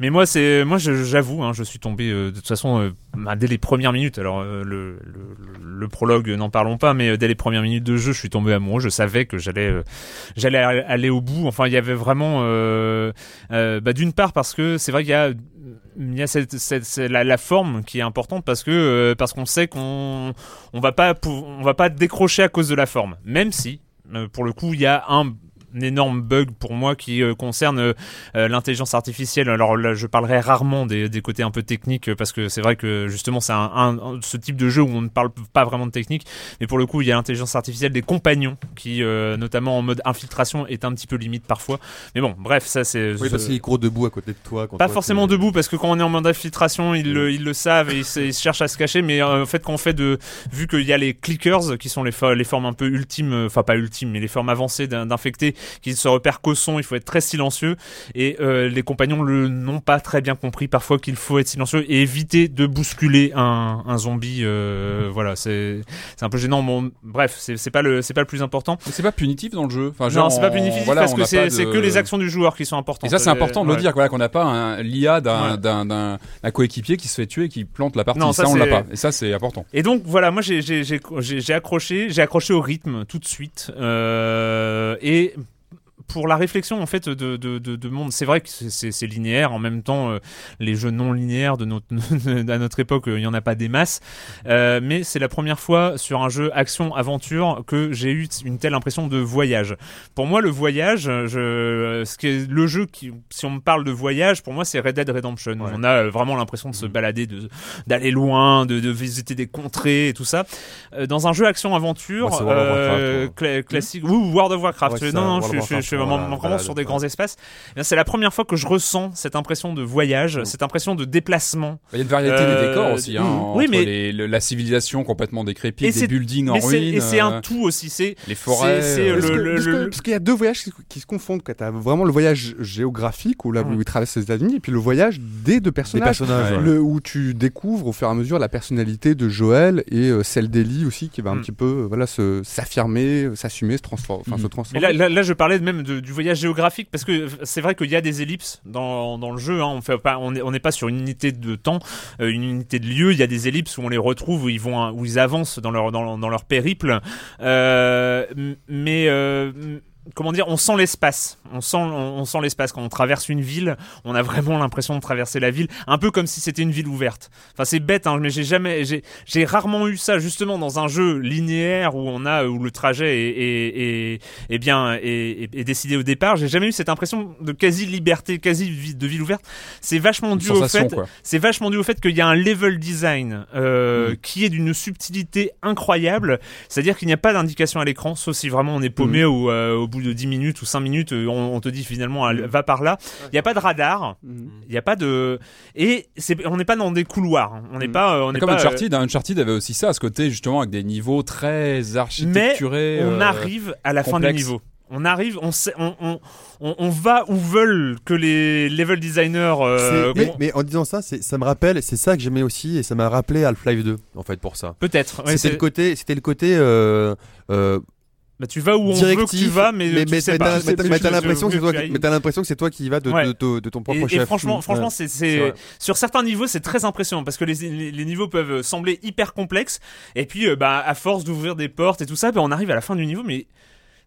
Mais moi, c'est moi, j'avoue, hein, je suis tombé euh, de toute façon euh, bah, dès les premières minutes. Alors euh, le, prologue, n'en parlons pas, mais dès les premières minutes de jeu, je suis tombé amoureux. Je savais que j'allais j'allais aller au bout. Enfin, il y avait vraiment, bah, d'une part parce que c'est vrai qu'il y a il y a cette, cette- la, forme qui est importante parce que parce qu'on sait qu'on on va pas on va pas décrocher à cause de la forme, même si pour le coup il y a un un énorme bug pour moi qui euh, concerne euh, euh, l'intelligence artificielle. Alors là, je parlerai rarement des, des côtés un peu techniques parce que c'est vrai que justement c'est un, ce type de jeu où on ne parle pas vraiment de technique. Mais pour le coup, il y a l'intelligence artificielle des compagnons qui, notamment en mode infiltration, est un petit peu limite parfois. Mais bon, bref, ça c'est. Oui, ce- parce qu'il court debout à côté de toi. quand pas toi, forcément debout parce que quand on est en mode infiltration ils, le, ils le savent et ils, cherchent à se cacher mais en fait quand on fait de vu qu'il y a les clickers qui sont les, les formes un peu ultimes enfin pas ultimes mais les formes avancées d'in- d'infectés qui se repère qu'au son, il faut être très silencieux et euh, les compagnons le n'ont pas très bien compris parfois qu'il faut être silencieux et éviter de bousculer un, un zombie. euh, voilà, c'est un peu gênant. Bon, bref, c'est pas le c'est pas le plus important. C'est pas punitif dans le jeu. Enfin, non, genre, c'est pas punitif voilà, parce que c'est de- que les actions du joueur qui sont importantes. Et ça, c'est important de Euh, le dire, voilà, qu'on n'a pas l'IA d'un Ouais. coéquipier qui se fait tuer et qui plante la partie. Non, ça, ça, on l'a pas. Et ça, c'est important. Et donc voilà, moi j'ai accroché, j'ai accroché au rythme tout de suite euh, et pour la réflexion en fait de de de, de monde, c'est vrai que c'est- linéaire. En même temps, euh, les jeux non linéaires de notre à notre époque, euh, il y en a pas des masses. Euh, mais c'est la première fois sur un jeu action aventure que j'ai eu une telle impression de voyage. Pour moi, le voyage, je ce qui est le jeu qui, si on me parle de voyage, pour moi c'est Red Dead Redemption. Ouais. On a euh, vraiment l'impression de se balader, de d'aller loin, de, de visiter des contrées et tout ça. Euh, dans un jeu action aventure euh, Warcraft, cla- classique, ou World of Warcraft. Ouais, non, non, World je, je- je Vraiment, voilà, vraiment balade, sur des grands espaces. Eh C'est la première fois que je ressens cette impression de voyage, cette impression de déplacement. Il y a une variété Euh, des décors aussi. Hein, mm, entre oui, mais- les- le- la civilisation complètement décrépite, des c'est- buildings en ruine. et c'est euh, un tout aussi. C'est les forêts. c'est- euh, le- Parce le- qu'il y a deux voyages qui, qui se confondent. Tu as vraiment le voyage géographique où là Mm. où ils traversent les États-Unis et puis le voyage des deux Des personnages. personnages. Ouais. ouais. Le, où tu découvres au fur et à mesure la personnalité de Joël et euh, celle d'Ellie aussi qui va un Mm. petit peu euh, voilà se s'affirmer, euh, s'assumer, se transformer, se là, je parlais même du voyage géographique parce que c'est vrai qu'il y a des ellipses dans, dans le jeu. Hein. On on est- on n'est pas sur une unité de temps, euh, une unité de lieu. Il y a des ellipses où on les retrouve, où ils vont, où ils avancent dans leur dans, dans leur périple. Euh, mais euh, comment dire, on sent l'espace. On sent, on, on sent l'espace quand on traverse une ville. On a vraiment l'impression de traverser la ville, un peu comme si c'était une ville ouverte. Enfin, c'est bête, hein, mais j'ai jamais, j'ai, j'ai rarement eu ça justement dans un jeu linéaire où on a, où le trajet est, est, est, est bien, est, décidé au départ. J'ai jamais eu cette impression de quasi liberté, quasi de ville ouverte. C'est vachement dû au fait, c'est vachement dû au fait qu'il y a un level design euh, Mm. qui est d'une subtilité incroyable. C'est-à-dire qu'il n'y a pas d'indication à l'écran, sauf si vraiment on est paumé ou euh, au bout de 10 minutes ou 5 minutes, euh, on, on te dit finalement va par là. Il n'y a pas de radar, Mhm. il n'y a pas de et c'est on n'est pas dans des couloirs. On n'est Mm. pas euh, on n'est Comme pas euh, Uncharted, hein, Uncharted avait aussi ça, à ce côté justement avec des niveaux très mais architecturés. on euh, arrive à la fin du niveau. On arrive, on, sait, on, on, on, on va où veulent que les level designers. euh, mais, en disant ça, c'est- ça me rappelle, c'est ça que j'aimais aussi, et ça m'a rappelé Half-Life 2, en fait, pour ça. Peut-être. ouais, c'était le côté, c'était le côté euh, euh, bah, tu vas où on veut que tu vas, mais, mais, tu mais, sais mais pas. t'as- l'impression que c'est toi, que c'est toi qui y vas de, Ouais. de, de- de ton propre Et, et chef. franchement, Mm. franchement, Ouais. c'est, sur certains niveaux, c'est très impressionnant parce que les, les, les niveaux peuvent sembler hyper complexes et puis, euh, bah, à force d'ouvrir des portes et tout ça, bah, on arrive à la fin du niveau, mais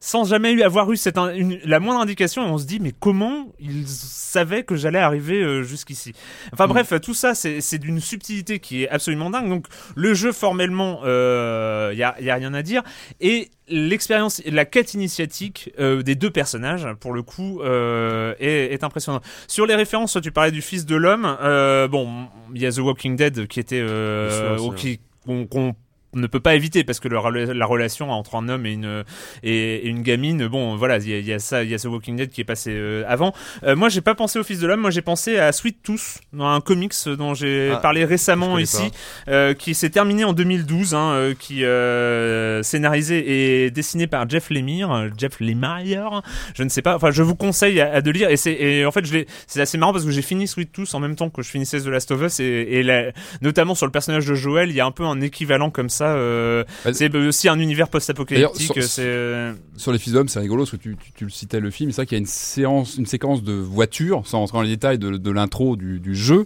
sans jamais eu, avoir eu cette, une- la moindre indication, et on se dit, mais comment ils savaient que j'allais arriver euh, jusqu'ici? Enfin Mm. bref, tout ça, c'est, d'une subtilité qui est absolument dingue. Donc, le jeu formellement, il y a, y a rien à dire et l'expérience, la quête initiatique euh, des deux personnages, pour le coup, euh, est, est impressionnante. Sur les références, tu parlais du Fils de l'homme. euh, bon, il y a The Walking Dead qui était euh, sûr, qui qu'on qu'on ne peut pas éviter parce que le la relation entre un homme et une et, et une gamine bon voilà il y, a- il y a ça il y a The Walking Dead qui est passé euh, avant. Euh, moi j'ai pas pensé au fils de l'homme moi j'ai pensé à Sweet Tooth dans un comics dont j'ai Ah, parlé récemment ici euh, qui s'est terminé en 2012 hein, euh, qui scénarisé et dessiné par Jeff Lemire Jeff Lemire je ne sais pas enfin je vous conseille à, à de lire et c'est en fait je c'est assez marrant parce que j'ai fini Sweet Tooth en même temps que je finissais The Last of Us et, et la- notamment sur le personnage de Joel il y a un peu un équivalent comme ça euh, Bah, c'est aussi un univers post-apocalyptique sur- euh, Sur les fils d'hommes, c'est rigolo parce que tu, tu, tu le citais le film, c'est vrai qu'il y a une séance, une séquence de voiture, sans rentrer dans les détails de, de l'intro du, du jeu,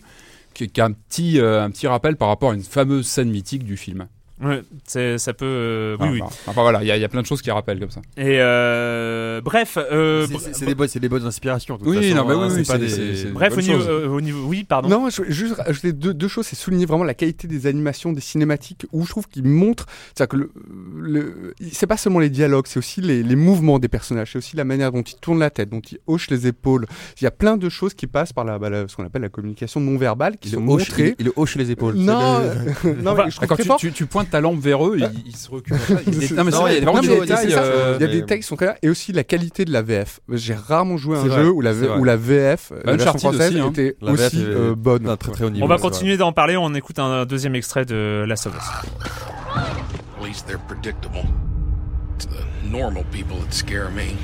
qui, qui a un petit, euh, un petit rappel par rapport à une fameuse scène mythique du film. Ouais, c'est ça peut euh, oui Enfin, oui enfin, enfin, voilà, il y, a- il y a plein de choses qui rappellent comme ça. et euh, bref euh, C'est- des, bonnes- c'est des bonnes inspirations. de toute Oui, façon, non, mais hein, oui, c'est oui, pas des- bref au niveau, euh, au niveau oui pardon Non, je voulais juste rajouter deux, deux choses. C'est souligner vraiment la qualité des animations, des cinématiques, où je trouve qu'ils montrent. C'est-à-dire que le, le- c'est pas seulement les dialogues, c'est aussi les, les mouvements des personnages, c'est aussi la manière dont ils tournent la tête, dont ils hochent les épaules. Il y a plein de choses qui passent par la, bah, la- ce qu'on appelle la communication non verbale, qui Il sont hoche, montrées. il, il hoche les épaules. Non, le- non, mais je trouve Quand tu, tu, tu pointes ta lampe vers eux, ils, ils se reculent. Il y a des- non, mais c'est Non, vrai, il y a vraiment Non, des mais détails. c'est ça, euh, il y a des mais- détails qui sont très et aussi la qualité de la VF. J'ai rarement joué à un C'est jeu où la, c'est V- vrai. où la VF, la version Uncharted française, aussi, hein. était La VF aussi est- euh, bonne. d'un très très haut niveau. on va c'est continuer d'en parler on écoute un deuxième extrait de Last of Us At least they're predictable. It's the normal people that scare me.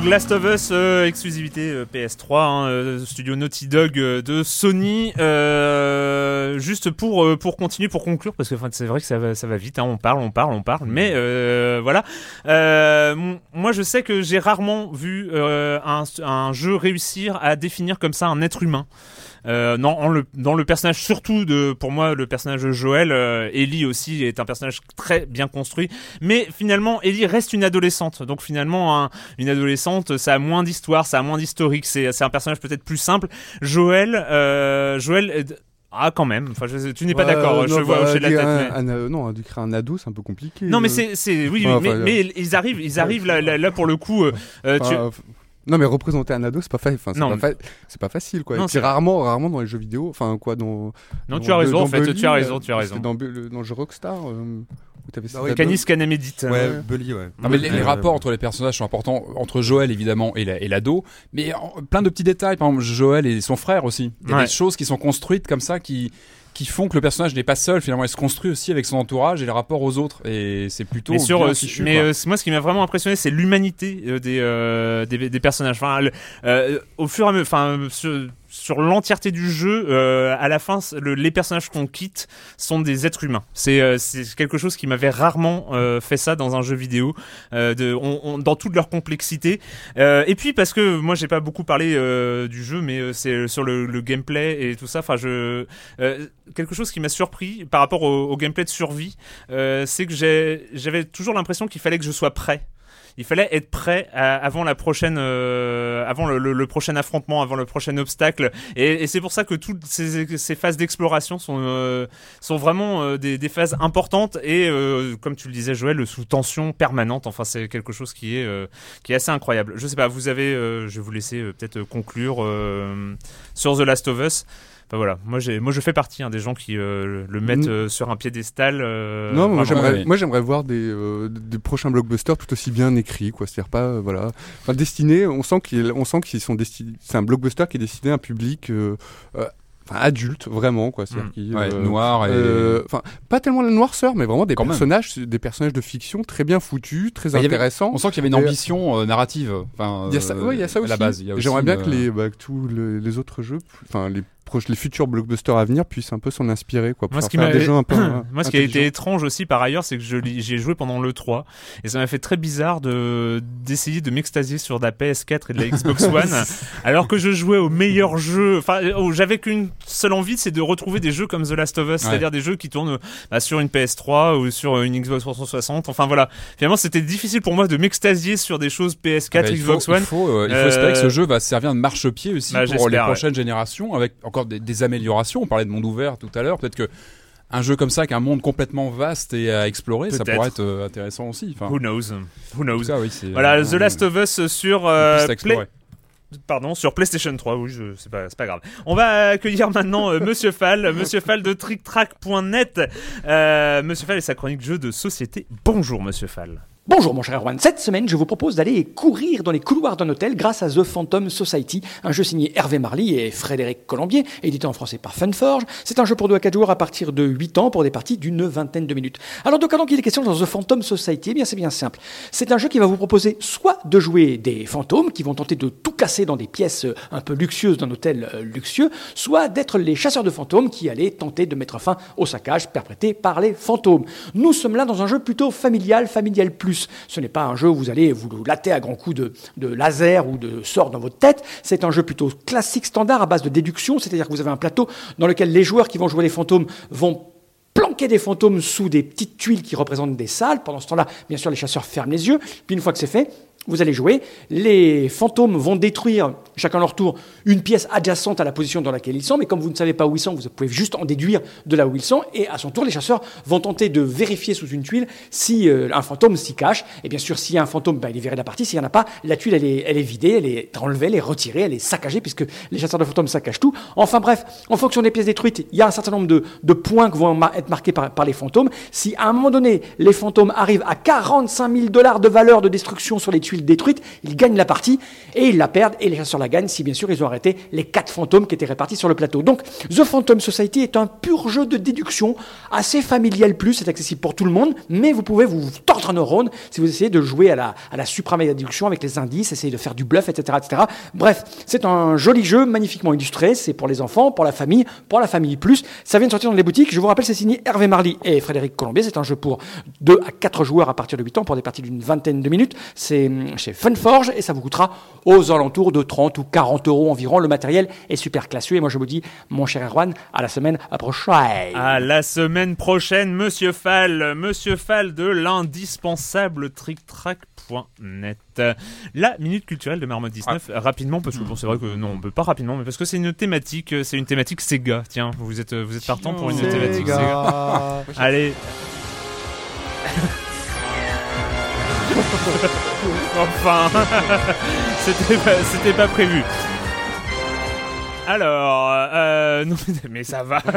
Donc Last of Us, euh, exclusivité euh, PS3, hein, euh, studio Naughty Dog de Sony. Juste pour pour continuer, pour conclure, parce que enfin, c'est vrai que ça va ça va vite. Hein, on parle, on parle, on parle, mais voilà. Moi, je sais que j'ai rarement vu un, un jeu réussir à définir comme ça un être humain. Euh, non, en le, dans le personnage surtout de, pour moi, le personnage de Joël, euh, Ellie aussi est un personnage très bien construit. Mais finalement, Ellie reste une adolescente. Donc finalement, un- une adolescente, ça a moins d'histoire, ça a moins d'historique. C'est, c'est un personnage peut-être plus simple. Joël, euh, Joël, ah quand même. Enfin, je- tu n'es pas Ouais, d'accord. euh, je vois bah, hocher de la tête. un- mais- un, non, décrire un ado, c'est un peu compliqué. Non, mais c'est, c'est, oui, Enfin, oui, mais, enfin, mais ils arrivent, ils arrivent là, là, là, pour le coup. euh, tu- Non, mais représenter un ado, c'est pas, fa- enfin, c'est Non, pas, fa- facile, quoi. Non, c'est- rarement, rarement dans les jeux vidéo, enfin, quoi, dans. Non, dans- tu as raison, dans en fait, Bully, tu as raison, euh, tu as raison. c'était Dans, le- dans le jeu Rockstar, euh, où t'avais oui, cet Canis Canemedit. Ouais, Bully, ouais. Non, mais les, rapports ouais. entre les personnages sont importants, entre Joël évidemment et la- et l'ado, mais en- plein de petits détails, par exemple Joël et son frère aussi. Il y a Ouais. des choses qui sont construites comme ça qui qui font que le personnage n'est pas seul finalement, il se construit aussi avec son entourage et les rapports aux autres et c'est plutôt mais sur, euh, fichu, mais euh, moi, ce qui m'a vraiment impressionné, c'est l'humanité euh, des, euh, des des personnages. Enfin, le- au fur et à mesure, enfin, sur, l'entièreté du jeu, euh, à la fin, les personnages qu'on quitte sont des êtres humains. C'est euh, quelque chose qui m'avait rarement euh, fait ça dans un jeu vidéo, euh, de, dans toute leur complexité. Euh, et puis parce que moi, j'ai pas beaucoup parlé du jeu, mais c'est sur le, gameplay et tout ça. Enfin, je quelque chose qui m'a surpris par rapport au, au gameplay de survie, c'est que j'avais toujours l'impression qu'il fallait que je sois prêt. Il fallait être prêt avant la prochaine, euh, avant le, prochain affrontement, avant le prochain obstacle. Et, c'est pour ça que toutes ces, phases d'exploration sont, euh, sont vraiment euh, des, phases importantes et, comme tu le disais, Joël, sous tension permanente. Enfin, c'est quelque chose qui est, qui est assez incroyable. Je sais pas, vous avez, je vais vous laisser peut-être conclure sur The Last of Us. Enfin voilà, moi j'ai, moi je fais partie hein, des gens qui euh, le mettent euh, sur un piédestal. euh, Non, moi j'aimerais, moi j'aimerais voir des, euh, des prochains blockbusters tout aussi bien écrits, quoi. C'est-à-dire pas, euh, voilà, enfin destiné. On sent qu'ils, on sent qu'ils sont destinés. C'est un blockbuster qui est destiné à un public, euh, euh, enfin adulte, vraiment, quoi. C'est-à-dire Mm. qui, Ouais, euh, noir et euh, Enfin, pas tellement la noirceur, mais vraiment des Quand même. personnages, des personnages de fiction très bien foutus, très Bah, avait- intéressants. on sent qu'il y avait une ambition euh, narrative. Enfin, Il y a ça, ouais, il y a ça à aussi. la base. J'aimerais bien que les, bah, tous le- les autres jeux, enfin les les futurs blockbusters à venir puissent un peu s'en inspirer, quoi. Pour Moi, ce qui m'a des jeux un peu. hein, Moi, ce qui a été étrange aussi par ailleurs, c'est que j'ai joué pendant le 3 et ça m'a fait très bizarre de d'essayer de m'extasier sur de la PS4 et de la Xbox One alors que je jouais au meilleur jeu. Enfin, oh, j'avais qu'une seule envie, c'est de retrouver des jeux comme The Last of Us, c'est-à-dire des jeux qui tournent bah, sur une PS3 ou sur une Xbox 360. Enfin voilà, finalement, c'était difficile pour moi de m'extasier sur des choses PS4, Ah bah, faut- Xbox One. Il faut, euh, il faut Euh, espérer que ce jeu va servir de marchepied aussi bah, pour les ouais. prochaines générations, avec encore des, des améliorations. On parlait de monde ouvert tout à l'heure. Peut-être que un jeu comme ça, avec un monde complètement vaste et à explorer, ça pourrait être euh, intéressant aussi. Enfin, Who knows? Who knows? cas, oui, Voilà, euh, The Last of Us sur euh, Play-. Pardon, sur PlayStation 3, oui, je- c'est pas, c'est pas grave. On va accueillir maintenant euh, Monsieur Fall, Monsieur Fall de TrickTrack.net. Euh, Monsieur Fall et sa chronique jeu de société. Bonjour Monsieur Fall. Bonjour mon cher Erwan, cette semaine je vous propose d'aller courir dans les couloirs d'un hôtel grâce à The Phantom Society, un jeu signé Hervé Marly et Frédéric Colombier, édité en français par Funforge. C'est un jeu pour 2 à 4 jours à partir de 8 ans pour des parties d'une vingtaine de minutes. Alors de quoi donc il est question dans The Phantom Society Eh bien c'est bien simple. C'est un jeu qui va vous proposer soit de jouer des fantômes qui vont tenter de tout casser dans des pièces euh, un peu luxueuses d'un hôtel euh, luxueux, soit d'être les chasseurs de fantômes qui allaient tenter de mettre fin au saccage perpétré par les fantômes. Nous sommes là dans un jeu plutôt familial, familial plus. Ce n'est pas un jeu où vous allez vous latter à grands coups de, de laser ou de sorts dans votre tête. C'est un jeu plutôt classique, standard, à base de déduction, c'est-à-dire que vous avez un plateau dans lequel les joueurs qui vont jouer les fantômes vont planquer des fantômes sous des petites tuiles qui représentent des salles. Pendant ce temps-là, bien sûr, les chasseurs ferment les yeux. Puis une fois que c'est fait, Vous allez jouer, les fantômes vont détruire, chacun leur tour, une pièce adjacente à la position dans laquelle ils sont, mais comme vous ne savez pas où ils sont, vous pouvez juste en déduire de là où ils sont, et à son tour, les chasseurs vont tenter de vérifier sous une tuile si euh, un fantôme s'y cache, et bien sûr, s'il y a un fantôme, ben, il est viré de la partie, s'il n'y en a pas, la tuile, elle est, vidée, elle est enlevée, elle est retirée, elle est saccagée, puisque les chasseurs de fantômes saccagent tout. Enfin bref, en fonction des pièces détruites, il y a un certain nombre de, points qui vont être marqués par, par les fantômes. Si à un moment donné, les fantômes arrivent à 45 000 dollars de valeur de destruction sur les tuiles détruites, ils gagnent la partie et ils la perdent et les chasseurs la gagnent si bien sûr ils ont arrêté les quatre fantômes qui étaient répartis sur le plateau. Donc The Phantom Society est un pur jeu de déduction assez familial plus, c'est accessible pour tout le monde, mais vous pouvez vous tordre un neurone si vous essayez de jouer à la, à la suprême déduction avec les indices, essayer de faire du bluff, etc. etc. Bref, c'est un joli jeu magnifiquement illustré, c'est pour les enfants, pour la famille, pour la famille plus. Ça vient de sortir dans les boutiques, je vous rappelle c'est signé Hervé Marly et Frédéric Colombier, c'est un jeu pour 2 à 4 joueurs à partir de 8 ans pour des parties d'une vingtaine de minutes. C'est hum, chez Funforge et ça vous coûtera aux alentours de 30 ou 40 euros environ. Le matériel est super classieux et moi je vous dis, mon cher Erwan, à la semaine prochaine. À la semaine prochaine, Monsieur Fall, Monsieur Fall de l'indispensable tricktrack.net. La minute culturelle de Marmotte 19, rapidement, parce que bon, c'est vrai que non, on peut pas rapidement, mais parce que c'est une thématique, c'est une thématique Sega. Tiens, vous êtes, vous êtes partant pour une Sega. thématique Sega. Allez. enfin, c'était pas, prévu. Alors, euh, non, mais ça va.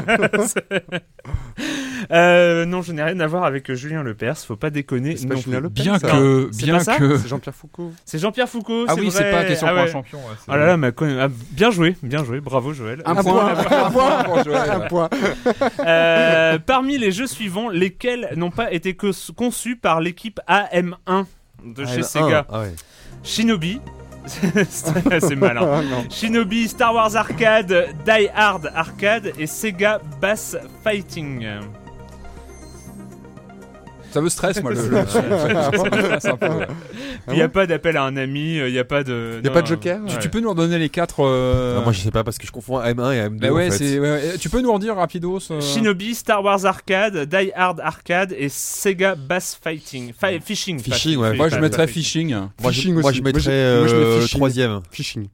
Euh, non, je n'ai rien à voir avec Julien Lepers, faut pas déconner. C'est pas non Julien plus. Lepers, Bien ça. que, C'est bien pas ça que. C'est Jean-Pierre Foucault. C'est Jean-Pierre Foucault. Ah oui, c'est pas question Ah pour un ouais. champion. ouais, c'est Oh là là, ma con- ah, bien joué, bien joué, bravo Joël. Un point, un point, pour Joël, un point. euh, parmi les jeux suivants, lesquels n'ont pas été conçus par l'équipe AM1 de chez Ah, Sega? Ah ouais. Shinobi. C'est malin. Shinobi, Star Wars Arcade, Die Hard Arcade et Sega Bass Fighting. Ça me stresse, moi, le. Il n'y a pas d'appel à un ami, il n'y a pas de. Y a non, pas de joker ouais. Tu, peux nous redonner les quatre. euh, Non, moi je sais pas parce que je confonds M1 et M2. Bah ouais, en fait. ouais. Tu peux nous en dire rapidos euh, Shinobi, Star Wars Arcade, Die Hard Arcade et Sega Bass Fighting. Fi- fishing. Phishing, ouais. Moi, je mettrais phishing. Moi, je, moi, je mettrais euh, troisième. Phishing.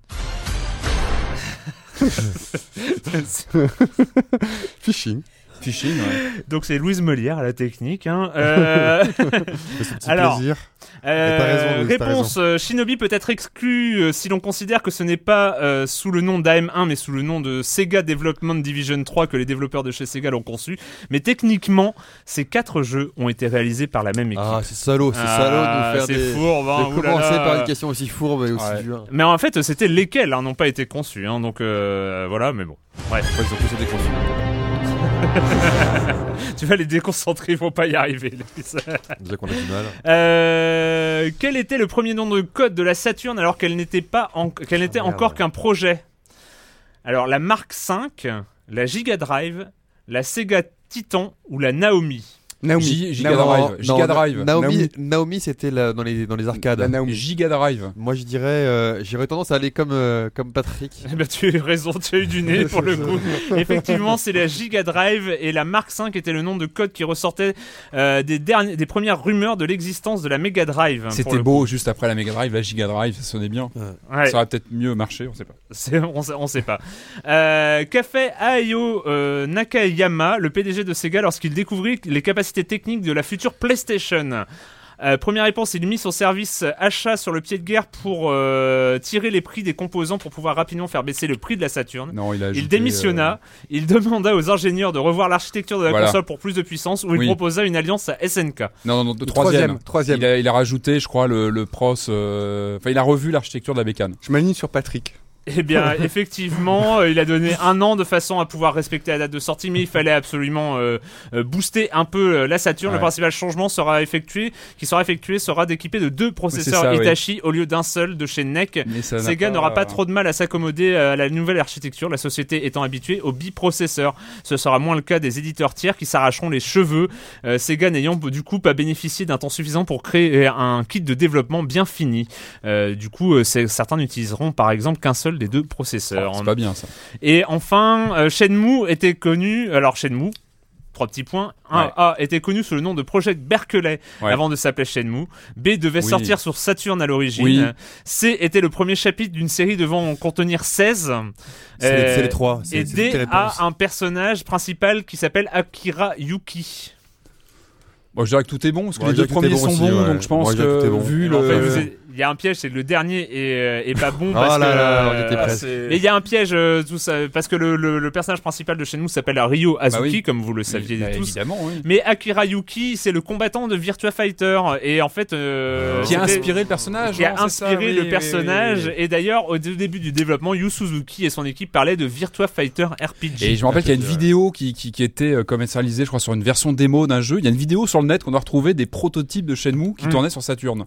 Phishing. Phishing, ouais. Donc c'est Louise Molière à la technique. Hein. Euh, C'est ce petit Alors, plaisir. euh, raison, Louise, réponse euh, Shinobi peut être exclu euh, si l'on considère que ce n'est pas euh, sous le nom d'AM1 mais sous le nom de Sega Development Division 3 que les développeurs de chez Sega l'ont conçu. Mais techniquement, ces quatre jeux ont été réalisés par la même équipe. Ah, c'est salaud, c'est Ah, salaud de nous faire c'est des. fourbe, hein, de commencer par une question aussi fourbe et aussi Ouais. dure. Mais en fait, c'était lesquels hein, n'ont pas été conçus. Hein, donc euh, voilà, mais bon. Ouais, ils ont tous été conçus. Tu vas les déconcentrer, ils vont pas y arriver. Louise. Déjà qu'on a du mal. Euh, quel était le premier nom de code de la Saturn alors qu'elle n'était pas en- qu'elle n'était Ah, encore qu'un projet? Alors la Mark 5, la Giga Drive, la Sega Titan ou la Naomi? Naomi. Giga Naomi. Drive. Non, Giga Na- Drive. Naomi, Naomi. Naomi c'était dans les dans les arcades. La Naomi. Giga Drive. Moi je dirais, euh, j'aurais tendance à aller comme euh, comme Patrick. Eh ben, tu as eu raison, tu as eu du nez pour le coup. Effectivement, c'est la Giga Drive et la Mark 5 était le nom de code qui ressortait euh, des, derniers, des premières rumeurs de l'existence de la Mega Drive. pour C'était beau juste après la Mega Drive, la Giga Drive, ça sonnait bien. Ouais. Ça aurait peut-être mieux marché, on sait pas. On, sait, on sait pas. Euh, Qu'a fait Ayo euh, Nakayama, le PDG de Sega, lorsqu'il découvrit les capacités techniques de la future PlayStation Euh, première réponse, il mit son service achat sur le pied de guerre pour euh, tirer les prix des composants pour pouvoir rapidement faire baisser le prix de la Saturn. Non, il a Il ajouté, démissionna, il demanda aux ingénieurs de revoir l'architecture de la Voilà. console pour plus de puissance, où il Oui. proposa une alliance à SNK. euh, Non, non, non, de troisième. troisième. Il a, il a rajouté, je crois, le, le pros. euh, Enfin, il a revu l'architecture de la bécane. Je m'aligne sur Patrick. Eh bien, effectivement, euh, il a donné un an de façon à pouvoir respecter la date de sortie, mais il fallait absolument euh, euh, booster un peu la Saturn. Le principal changement sera effectué, qui sera effectué, sera d'équiper de deux processeurs ça, oui. Hitachi au lieu d'un seul de chez NEC. Sega n'aura pas trop de mal à s'accommoder à la nouvelle architecture, la société étant habituée aux biprocesseurs. Ce sera moins le cas des éditeurs tiers qui s'arracheront les cheveux, euh, Sega n'ayant du coup pas bénéficié d'un temps suffisant pour créer un kit de développement bien fini. Euh, du coup, certains n'utiliseront par exemple qu'un seul des deux processeurs. C'est pas bien ça. Et enfin, euh, Shenmue était connu. Alors Shenmue. trois petits points. Un Ouais. A était connu sous le nom de Project Berkeley Ouais. avant de s'appeler Shenmue. B devait Oui. sortir sur Saturn à l'origine. Oui. C était le premier chapitre d'une série devant en contenir 16. C'est les- Euh, les trois. Et D a un personnage principal qui s'appelle Akira Yuki. Bon, je dirais que tout est bon, parce que Ouais, les deux premiers bon sont aussi, bons, ouais. donc je pense que bon. vu En le... fait, y a un piège, c'est que le dernier est, euh, est pas bon Oh parce là que. là, on était euh, presque. mais il y a un piège euh, tout ça, parce que le, le- le personnage principal de chez nous s'appelle Ryo Azuki, Bah oui. comme vous le saviez Bah, tous. Évidemment, oui. Mais Akira Yuki, c'est le combattant de Virtua Fighter et en fait, euh, Qui a inspiré le personnage. qui a non, c'est ça, inspiré oui, le oui, personnage. oui, oui. Et d'ailleurs, au dé- début du développement, Yu Suzuki et son équipe parlaient de Virtua Fighter RPG. Et je me rappelle qu'il y a une vidéo qui, qui, qui était commercialisée, je crois, sur une version démo d'un jeu. Il y a une vidéo sur le net qu'on a retrouvé des prototypes de Shenmue qui Mm. tournaient sur Saturn. Un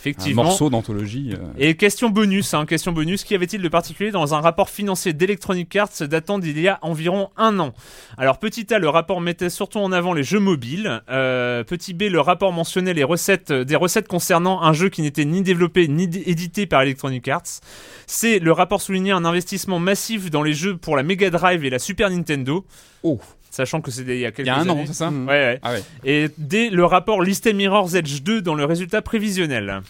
Effectivement. morceau d'anthologie. euh. Et question bonus, hein, question bonus, qu'y avait-il de particulier dans un rapport financier d'Electronic Arts datant d'il y a environ un an? Alors petit A, le rapport mettait surtout en avant les jeux mobiles. Euh, petit B, le rapport mentionnait les recettes, des recettes concernant un jeu qui n'était ni développé ni édité par Electronic Arts. C, le rapport soulignait un investissement massif dans les jeux pour la Mega Drive et la Super Nintendo. Oh, Sachant que c'était il y a il quelques y a un années. an, c'est ça? Mm. Ouais, ouais. Ah ouais. Et D, le rapport listait Mirror's Edge 2 dans le résultat prévisionnel.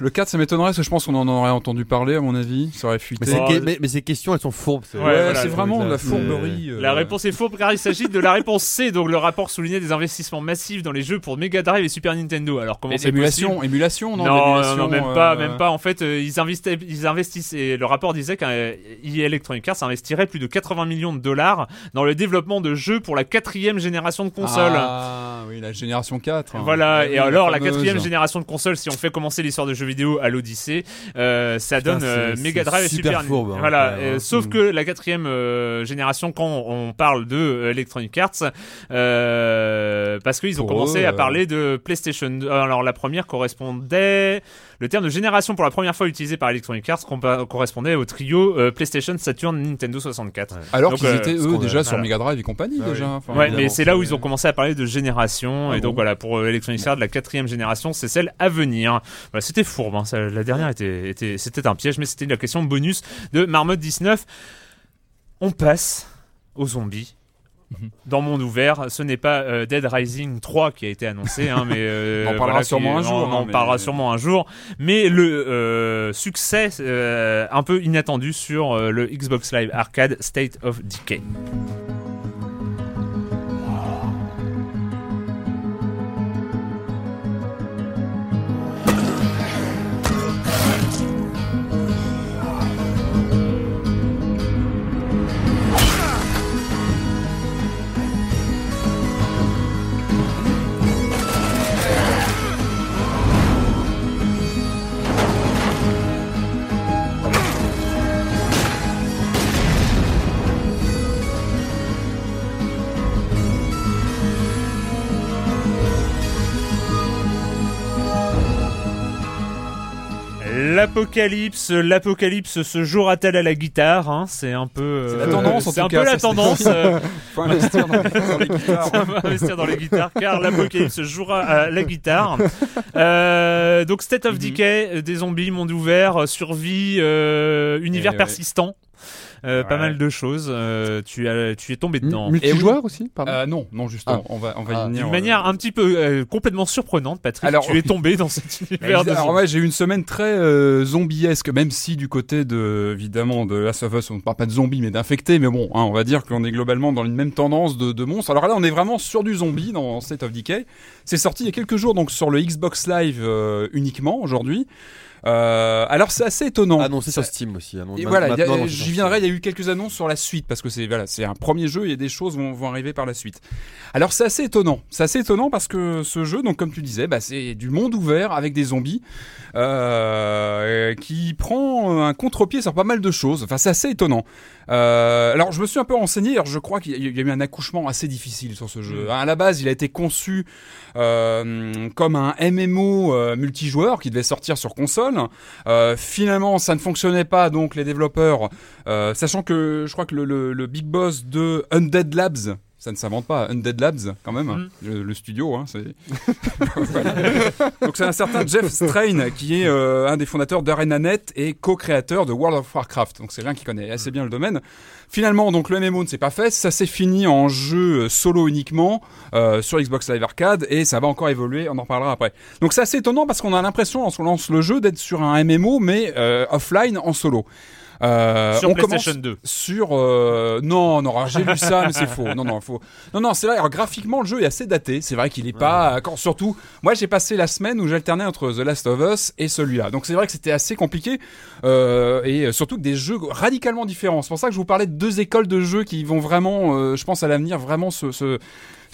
Le 4, ça m'étonnerait, parce que je pense qu'on en aurait entendu parler, à mon avis. Ça aurait fuité. Mais, ces Oh, que- le- mais- mais ces questions, elles sont fourbes. Ouais, Ouais, voilà, c'est vraiment de la fourberie. euh. La réponse est fausse car il s'agit de la réponse C. Donc le rapport soulignait des investissements massifs dans les jeux pour Mega Drive et Super Nintendo. Alors comment c'est émulation, possible émulation, non non, non, même pas, euh, même pas. En fait, euh, ils investissaient, ils investissaient. Le rapport disait qu'EA Electronic Arts investirait plus de 80 millions de dollars dans le développement de jeux pour la quatrième génération de consoles. Ah oui, la génération 4. hein. Voilà, Ah et alors la quatrième génération de consoles, si on fait commencer l'histoire de jeux vidéo à l'Odyssée, euh, ça Putain, donne euh, Mega Drive et super fourbe, hein, Voilà, euh, hein. sauf Mm. que la quatrième euh, génération, quand on parle de euh, Electronic Arts, euh, parce qu'ils ont Pour commencé eux, à parler de PlayStation 2. Alors la première correspondait, le terme de génération pour la première fois utilisé par Electronic Arts correspondait au trio euh, PlayStation, Saturn, Nintendo 64. Alors qu'ils euh, étaient, eux, déjà sur Voilà. Mega Drive et compagnie, Ah oui. déjà. Enfin, Ouais, mais c'est là où ils ont commencé à parler de génération. Ah et donc voilà, pour euh, Electronic Arts, la quatrième génération, c'est celle à venir. Voilà, c'était fourbe. hein, ça- la dernière était, était, c'était un piège, mais c'était la question bonus de Marmotte 19. On passe aux zombies. Mhm. Dans monde ouvert, ce n'est pas euh, Dead Rising 3 qui a été annoncé, hein, mais euh, On en parlera voilà, qui- sûrement un jour, On en hein, mais- parlera sûrement un jour. Mais le euh, succès un peu inattendu sur le Xbox Live Arcade State of Decay. L'apocalypse, l'apocalypse se jouera-t-elle à la guitare hein? C'est un peu. euh, C'est la tendance, en C'est tout un cas, peu la tendance. euh, Faut investir dans, dans les guitares. on va investir dans les guitares car l'apocalypse jouera à la guitare. Euh, donc State of Mhm. Decay, euh, des zombies, monde ouvert, euh, survie, euh, univers ouais. persistant. Euh, Pas mal de choses. Euh, tu, as, tu es tombé dedans. Multijoueur aussi, pardon. Euh, non, non, justement, on va, on va y Ah. venir. D'une euh, manière un petit peu euh, complètement surprenante, Patrick. Alors- tu es tombé dans cet Bah, univers de Alors ouais, j'ai eu une semaine très euh, zombiesque, même si du côté de évidemment de Last of Us, on ne parle pas de zombies mais d'infectés, mais bon, hein, on va dire qu'on est globalement dans une même tendance de, de monstres. Alors là, on est vraiment sur du zombie dans State of Decay. C'est sorti il y a quelques jours donc sur le Xbox Live euh, uniquement aujourd'hui. Euh, alors c'est assez étonnant. Annoncé sur Steam aussi. annon- Et voilà, annoncé sur j'y viendrai. Il y a eu quelques annonces sur la suite parce que c'est voilà, c'est un premier jeu. Il y a des choses vont, vont arriver par la suite. Alors c'est assez étonnant. C'est assez étonnant parce que ce jeu, donc comme tu disais, bah, c'est du monde ouvert avec des zombies euh, qui prend un contre-pied sur pas mal de choses. Enfin, c'est assez étonnant. Euh, alors je me suis un peu renseigné. Alors je crois qu'il y a- eu un accouchement assez difficile sur ce jeu. À la base, il a été conçu euh, comme un MMO euh, multijoueur qui devait sortir sur console. Euh, finalement, ça ne fonctionnait pas, donc les développeurs, euh, sachant que je crois que le, big boss de Undead Labs, ça ne s'invente pas. Undead Labs, quand même, Mm. le, le studio. Hein, c'est... Donc c'est un certain Jeff Strain qui est euh, un des fondateurs d'ArenaNet et co-créateur de World of Warcraft. Donc c'est quelqu'un qui connaît assez bien le domaine. Finalement, donc le MMO ne s'est pas fait, ça s'est fini en jeu euh, solo uniquement euh, sur Xbox Live Arcade et ça va encore évoluer, on en reparlera après. Donc c'est assez étonnant parce qu'on a l'impression lorsqu'on lance le jeu d'être sur un MMO mais euh, offline en solo. Euh, Sur on PlayStation commence 2. sur euh, non non j'ai lu ça mais c'est faux. Non non faux non non c'est vrai alors, graphiquement le jeu est assez daté. C'est vrai qu'il est pas quand surtout moi j'ai passé la semaine où j'alternais entre The Last of Us et celui-là. Donc c'est vrai que c'était assez compliqué euh, et surtout des jeux radicalement différents. C'est pour ça que je vous parlais de deux écoles de jeux qui vont vraiment je pense à l'avenir vraiment se, se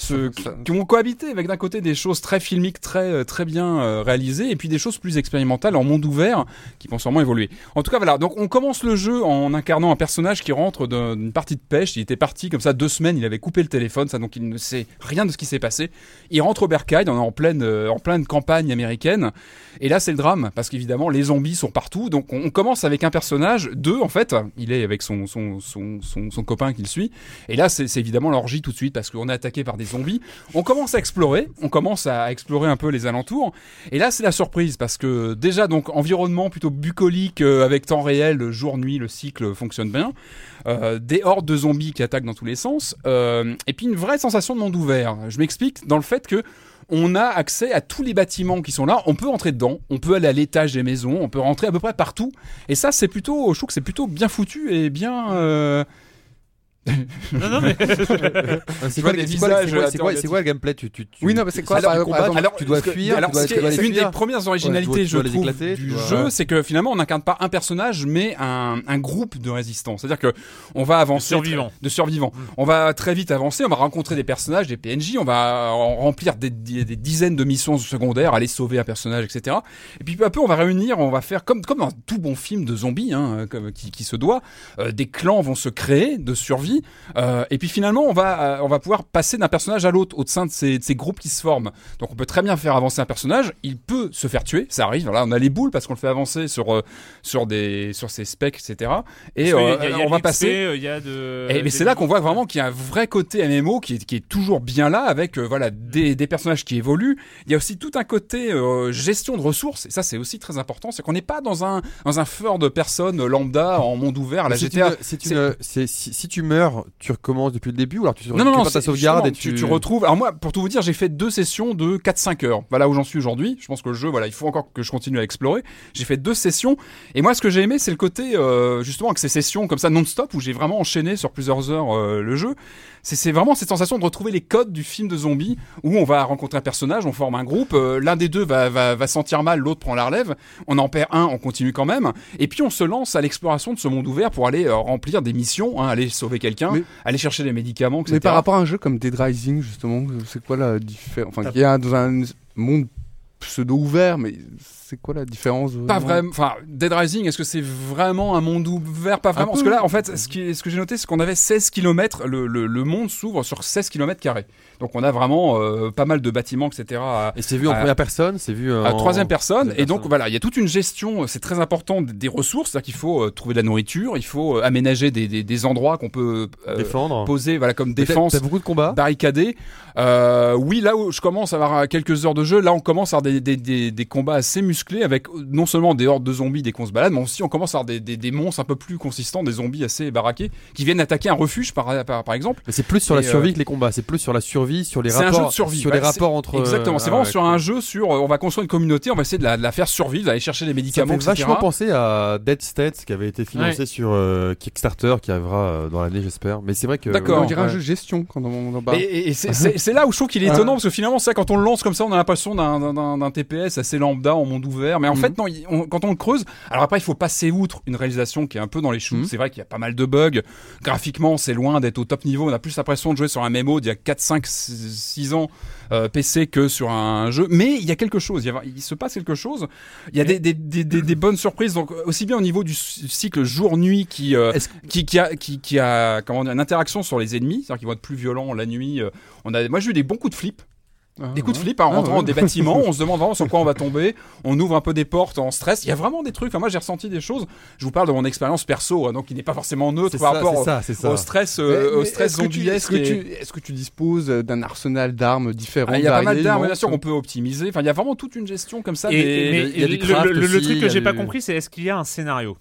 qui, qui vont cohabiter avec d'un côté des choses très filmiques, très euh, très bien euh, réalisées, et puis des choses plus expérimentales en monde ouvert qui vont sûrement évoluer. En tout cas, voilà. Donc on commence le jeu en incarnant un personnage qui rentre d'un- d'une partie de pêche. Il était parti comme ça deux semaines. Il avait coupé le téléphone, ça donc il ne sait rien de ce qui s'est passé. Il rentre au Berkay, on est en pleine euh, en pleine campagne américaine. Et là, c'est le drame parce qu'évidemment les zombies sont partout. Donc on, on commence avec un personnage, deux en fait. Il est avec son son son son, son copain qui le suit. Et là, c'est évidemment l'orgie tout de suite parce qu'on est attaqué par des zombies. On commence à explorer, on commence à explorer un peu les alentours. Et là, c'est la surprise parce que déjà, donc, environnement plutôt bucolique euh, avec temps réel, jour-nuit, le cycle fonctionne bien. Euh, des hordes de zombies qui attaquent dans tous les sens. Euh, et puis une vraie sensation de monde ouvert. Je m'explique dans le fait que on a accès à tous les bâtiments qui sont là. On peut entrer dedans, on peut aller à l'étage des maisons, on peut rentrer à peu près partout. Et ça, c'est plutôt, je trouve que c'est plutôt bien foutu et bien. Non, non, mais. C'est quoi, des c'est quoi- c'est visages quoi- c'est quoi- c'est quoi le gameplay tu, tu, tu- Oui, non, mais c'est quoi, par- par combat, alors, tu dois fuir, alors, tu dois, ce tu qui dois est les une des premières originalités, Ouais, tu je dois- tu dois trouve, du jeu, c'est que finalement, on n'incarne pas un personnage, mais un, un groupe de résistants. C'est-à-dire que on va avancer. De survivants. De survivants. On va très vite avancer, on va rencontrer des personnages, des PNJ, on va remplir des, des- des dizaines de missions secondaires, aller sauver un personnage, etc. Et puis peu à peu, on va réunir, on va faire comme, comme dans tout bon film de zombies, hein, comme, qui, qui se doit. Euh, des clans vont se créer de survie. Euh, et puis finalement, on va, euh, on va pouvoir passer d'un personnage à l'autre au sein de ces, de ces groupes qui se forment. Donc on peut très bien faire avancer un personnage. Il peut se faire tuer, ça arrive. Là, on a les boules parce qu'on le fait avancer sur euh, sur des sur ses specs, etc. Et Parce euh, qu'il y a- il y a on va passer. Il y a de. Et, mais c'est là qu'on voit vraiment qu'il y a un vrai côté MMO qui est, qui est toujours bien là avec euh, voilà des, des personnages qui évoluent. Il y a aussi tout un côté euh, gestion de ressources et ça c'est aussi très important. C'est qu'on n'est pas dans un dans un fort de personnes lambda en monde ouvert à la C'est GTA. une- c'est une- c'est- si, si tu meurs, tu recommences depuis le début ou alors tu Non, ta sauvegarde et tu, tu retrouves. Alors, moi, pour tout vous dire, j'ai fait deux sessions de 4-5 heures. Voilà où j'en suis aujourd'hui. Je pense que le jeu, voilà, il faut encore que je continue à explorer. J'ai fait deux sessions. Et moi, ce que j'ai aimé, c'est le côté, euh, justement, avec ces sessions comme ça non-stop où j'ai vraiment enchaîné sur plusieurs heures euh, le jeu. C'est vraiment cette sensation de retrouver les codes du film de zombies où on va rencontrer un personnage, on forme un groupe, euh, l'un des deux va, va, va sentir mal, l'autre prend la relève, on en perd un, on continue quand même, et puis on se lance à l'exploration de ce monde ouvert pour aller euh, remplir des missions, hein, aller sauver quelqu'un, aller chercher des médicaments, etc. Mais par rapport à un jeu comme Dead Rising, justement, c'est quoi la différence Enfin, il y a dans un monde pseudo ouvert, mais c'est quoi la différence Pas vraiment. Enfin, Dead Rising, est-ce que c'est vraiment un monde ouvert Pas vraiment? Parce que là, en fait, ce, qui, ce que j'ai noté, c'est qu'on avait 16 km. Le, le, le monde s'ouvre sur 16 km carrés. Donc, on a vraiment euh, pas mal de bâtiments, etc. à- Et c'est vu en à- première personne, c'est vu à en troisième personne. troisième Et donc personne. voilà, il y a toute une gestion, euh, c'est très important des ressources, c'est-à-dire qu'il faut euh, trouver de la nourriture, il faut euh, aménager des, des, des endroits qu'on peut euh, défendre. poser, voilà comme défense, T'as beaucoup de combats barricadé. Euh, oui, là où je commence à avoir quelques heures de jeu, là on commence à avoir des, des, des, des combats assez musclés avec euh, non seulement des hordes de zombies dès qu'on se balade, mais aussi on commence à avoir des, des, des monstres un peu plus consistants, des zombies assez baraqués, qui viennent attaquer un refuge par, par, par exemple. Mais c'est plus sur la euh, survie que les combats, c'est plus sur la survie, sur les C'est un rapports, jeu de survie. sur Ouais, les rapports entre. Exactement, c'est ah vraiment ouais, sur cool. un jeu sur, euh, on va construire une communauté, on va essayer de la, de la faire survivre, d'aller chercher des Ça médicaments, fait etc. vachement penser à Dead States qui avait été financé Ouais. sur euh, Kickstarter qui arrivera euh, dans l'année j'espère. Mais c'est vrai que D'accord. On dirait un jeu de gestion quand on en bas. Et, et- c'est- là où je trouve qu'il est Ah. étonnant parce que finalement ça quand on le lance comme ça on a l'impression d'un- d'un d'un- d'un TPS assez lambda en monde ouvert mais en Mhm. fait non on- quand on le creuse alors après il faut passer outre une réalisation qui est un peu dans les choux Mhm. c'est vrai qu'il y a pas mal de bugs graphiquement c'est loin d'être au top niveau on a plus l'impression de jouer sur un MMO d'il y a 4 5 6 ans euh, PC que sur un jeu mais il y a quelque chose il, y a- il se passe quelque chose il y a des, des, des, des- des bonnes surprises donc aussi bien au niveau du cycle jour-nuit qui euh, Est-ce- qui, qui a, qui, qui a comment dire, une interaction sur les ennemis, c'est-à-dire qu'ils vont être plus violents la nuit. euh, On a, moi, j'ai eu des bons coups de flip. Des coups de flip hein, en Ah, rentrant ouais. dans des bâtiments, on se demande vraiment sur quoi on va tomber, on ouvre un peu des portes en stress, il y a vraiment des trucs, enfin, moi j'ai ressenti des choses, je vous parle de mon expérience perso, hein, donc qui n'est pas forcément neutre par ça, rapport au, ça, c'est ça. au stress, euh, Mais- au stress est-ce que tu- Est-ce zombiesque. que, tu, est-ce que tu disposes d'un arsenal d'armes différentes Ah, Il y a pas mal d'armes, bien sûr, qu'on peut optimiser. Enfin, il y a vraiment toute une gestion comme ça. Et, des- mais il y a du le- le, truc que j'ai pas compris, c'est est-ce qu'il y a un scénario?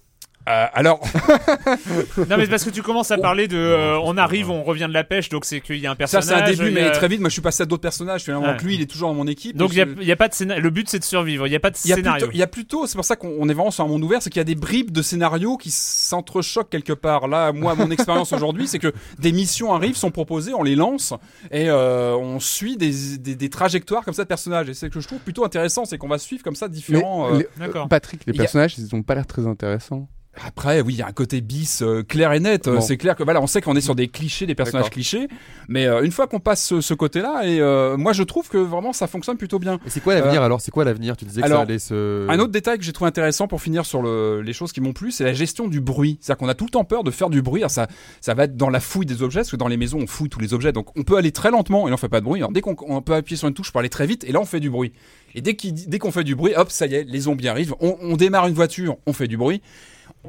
Euh, alors, Non, mais parce que tu commences à parler de. euh, on arrive, on revient de la pêche, donc c'est qu'il y a un ça personnage. c'est un début, mais très vite, moi je suis passé à d'autres personnages. Finalement, Ouais. que lui, il est toujours dans mon équipe. Donc il y a, Je- il y a pas de scénario. Le but c'est de survivre. Il y a pas de Il y, a scénario. il y a plutôt, c'est pour ça qu'on on est vraiment sur un monde ouvert, c'est qu'il y a des bribes de scénarios qui s'entrechoquent quelque part. Là, moi, mon expérience aujourd'hui, c'est que des missions arrivent, sont proposées, on les lance et euh, on suit des, des, des trajectoires comme ça de personnages. Et c'est ce que je trouve plutôt intéressant, c'est qu'on va suivre comme ça Mais différents. euh, les- D'accord. Patrick, les a- personnages, ils ont pas l'air très intéressants. Après, oui, il y a un côté bis euh, clair et net. Euh, Bon. C'est clair que voilà, on sait qu'on est sur des clichés, des personnages clichés. Mais euh, une fois qu'on passe ce, ce côté-là, et euh, moi je trouve que vraiment ça fonctionne plutôt bien. Et c'est quoi l'avenir alors? C'est quoi l'avenir? Tu disais que alors, ça allait se. Un autre détail que j'ai trouvé intéressant pour finir sur le- les choses qui m'ont plu, c'est la gestion du bruit. C'est-à-dire qu'on a tout le temps peur de faire du bruit. Alors ça, ça va être dans la fouille des objets, parce que dans les maisons on fouille tous les objets, donc on peut aller très lentement et on fait pas de bruit. Alors dès qu'on on peut appuyer sur une touche pour aller très vite, et là on fait du bruit. Et dès qu'on fait du bruit, hop, ça y est, les zombies arrivent. On, on démarre une voiture, on fait du bruit.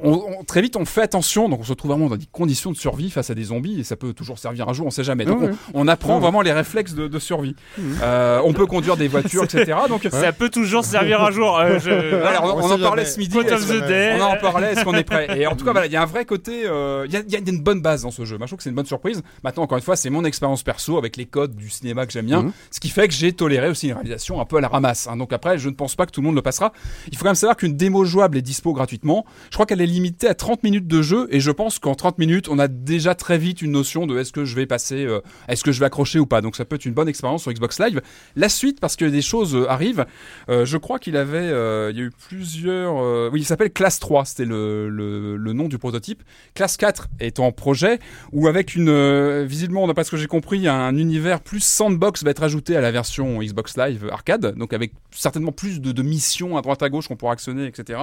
On, on- très vite, on fait attention, donc on se retrouve vraiment dans des conditions de survie face à des zombies, et ça peut toujours servir un jour, on sait jamais. Donc on, on apprend vraiment les réflexes de, de survie. Mhm. Euh, on peut conduire des voitures, etc. Donc Ça peut toujours servir un jour. euh, je- alors, on, en parlait ce midi. On en parlait? Est-ce qu'on est prêt? Et en tout cas, voilà, il y a un vrai côté. euh, Il y, a, il y a une bonne base dans ce jeu. Moi, je trouve que c'est une bonne surprise. Maintenant, encore une fois, c'est mon expérience perso avec les codes du cinéma que j'aime bien, Mhm. ce qui fait que j'ai toléré aussi une réalisation un peu à la ramasse. hein. Donc après, je ne pense pas que tout le monde le passera. Il faut quand même savoir qu'une démo jouable est dispo gratuitement. Je crois qu'elle est limitée à 30 minutes de jeu, et je pense qu'en 30 minutes, on a déjà très vite une notion de est-ce que je vais passer, euh, est-ce que je vais accrocher ou pas. Donc ça peut être une bonne expérience sur Xbox Live. La suite, parce que des choses euh, arrivent. Euh, je crois qu'il avait, il y a eu plusieurs. oui, il s'appelle Classe 3, c'était le, le, nom du prototype. Classe 4 est en projet, où avec une, visiblement, d'après ce que j'ai compris, un univers plus sandbox va être ajouté à la version Xbox Live arcade, donc avec certainement plus de, de missions à droite à gauche qu'on pourra actionner, etc.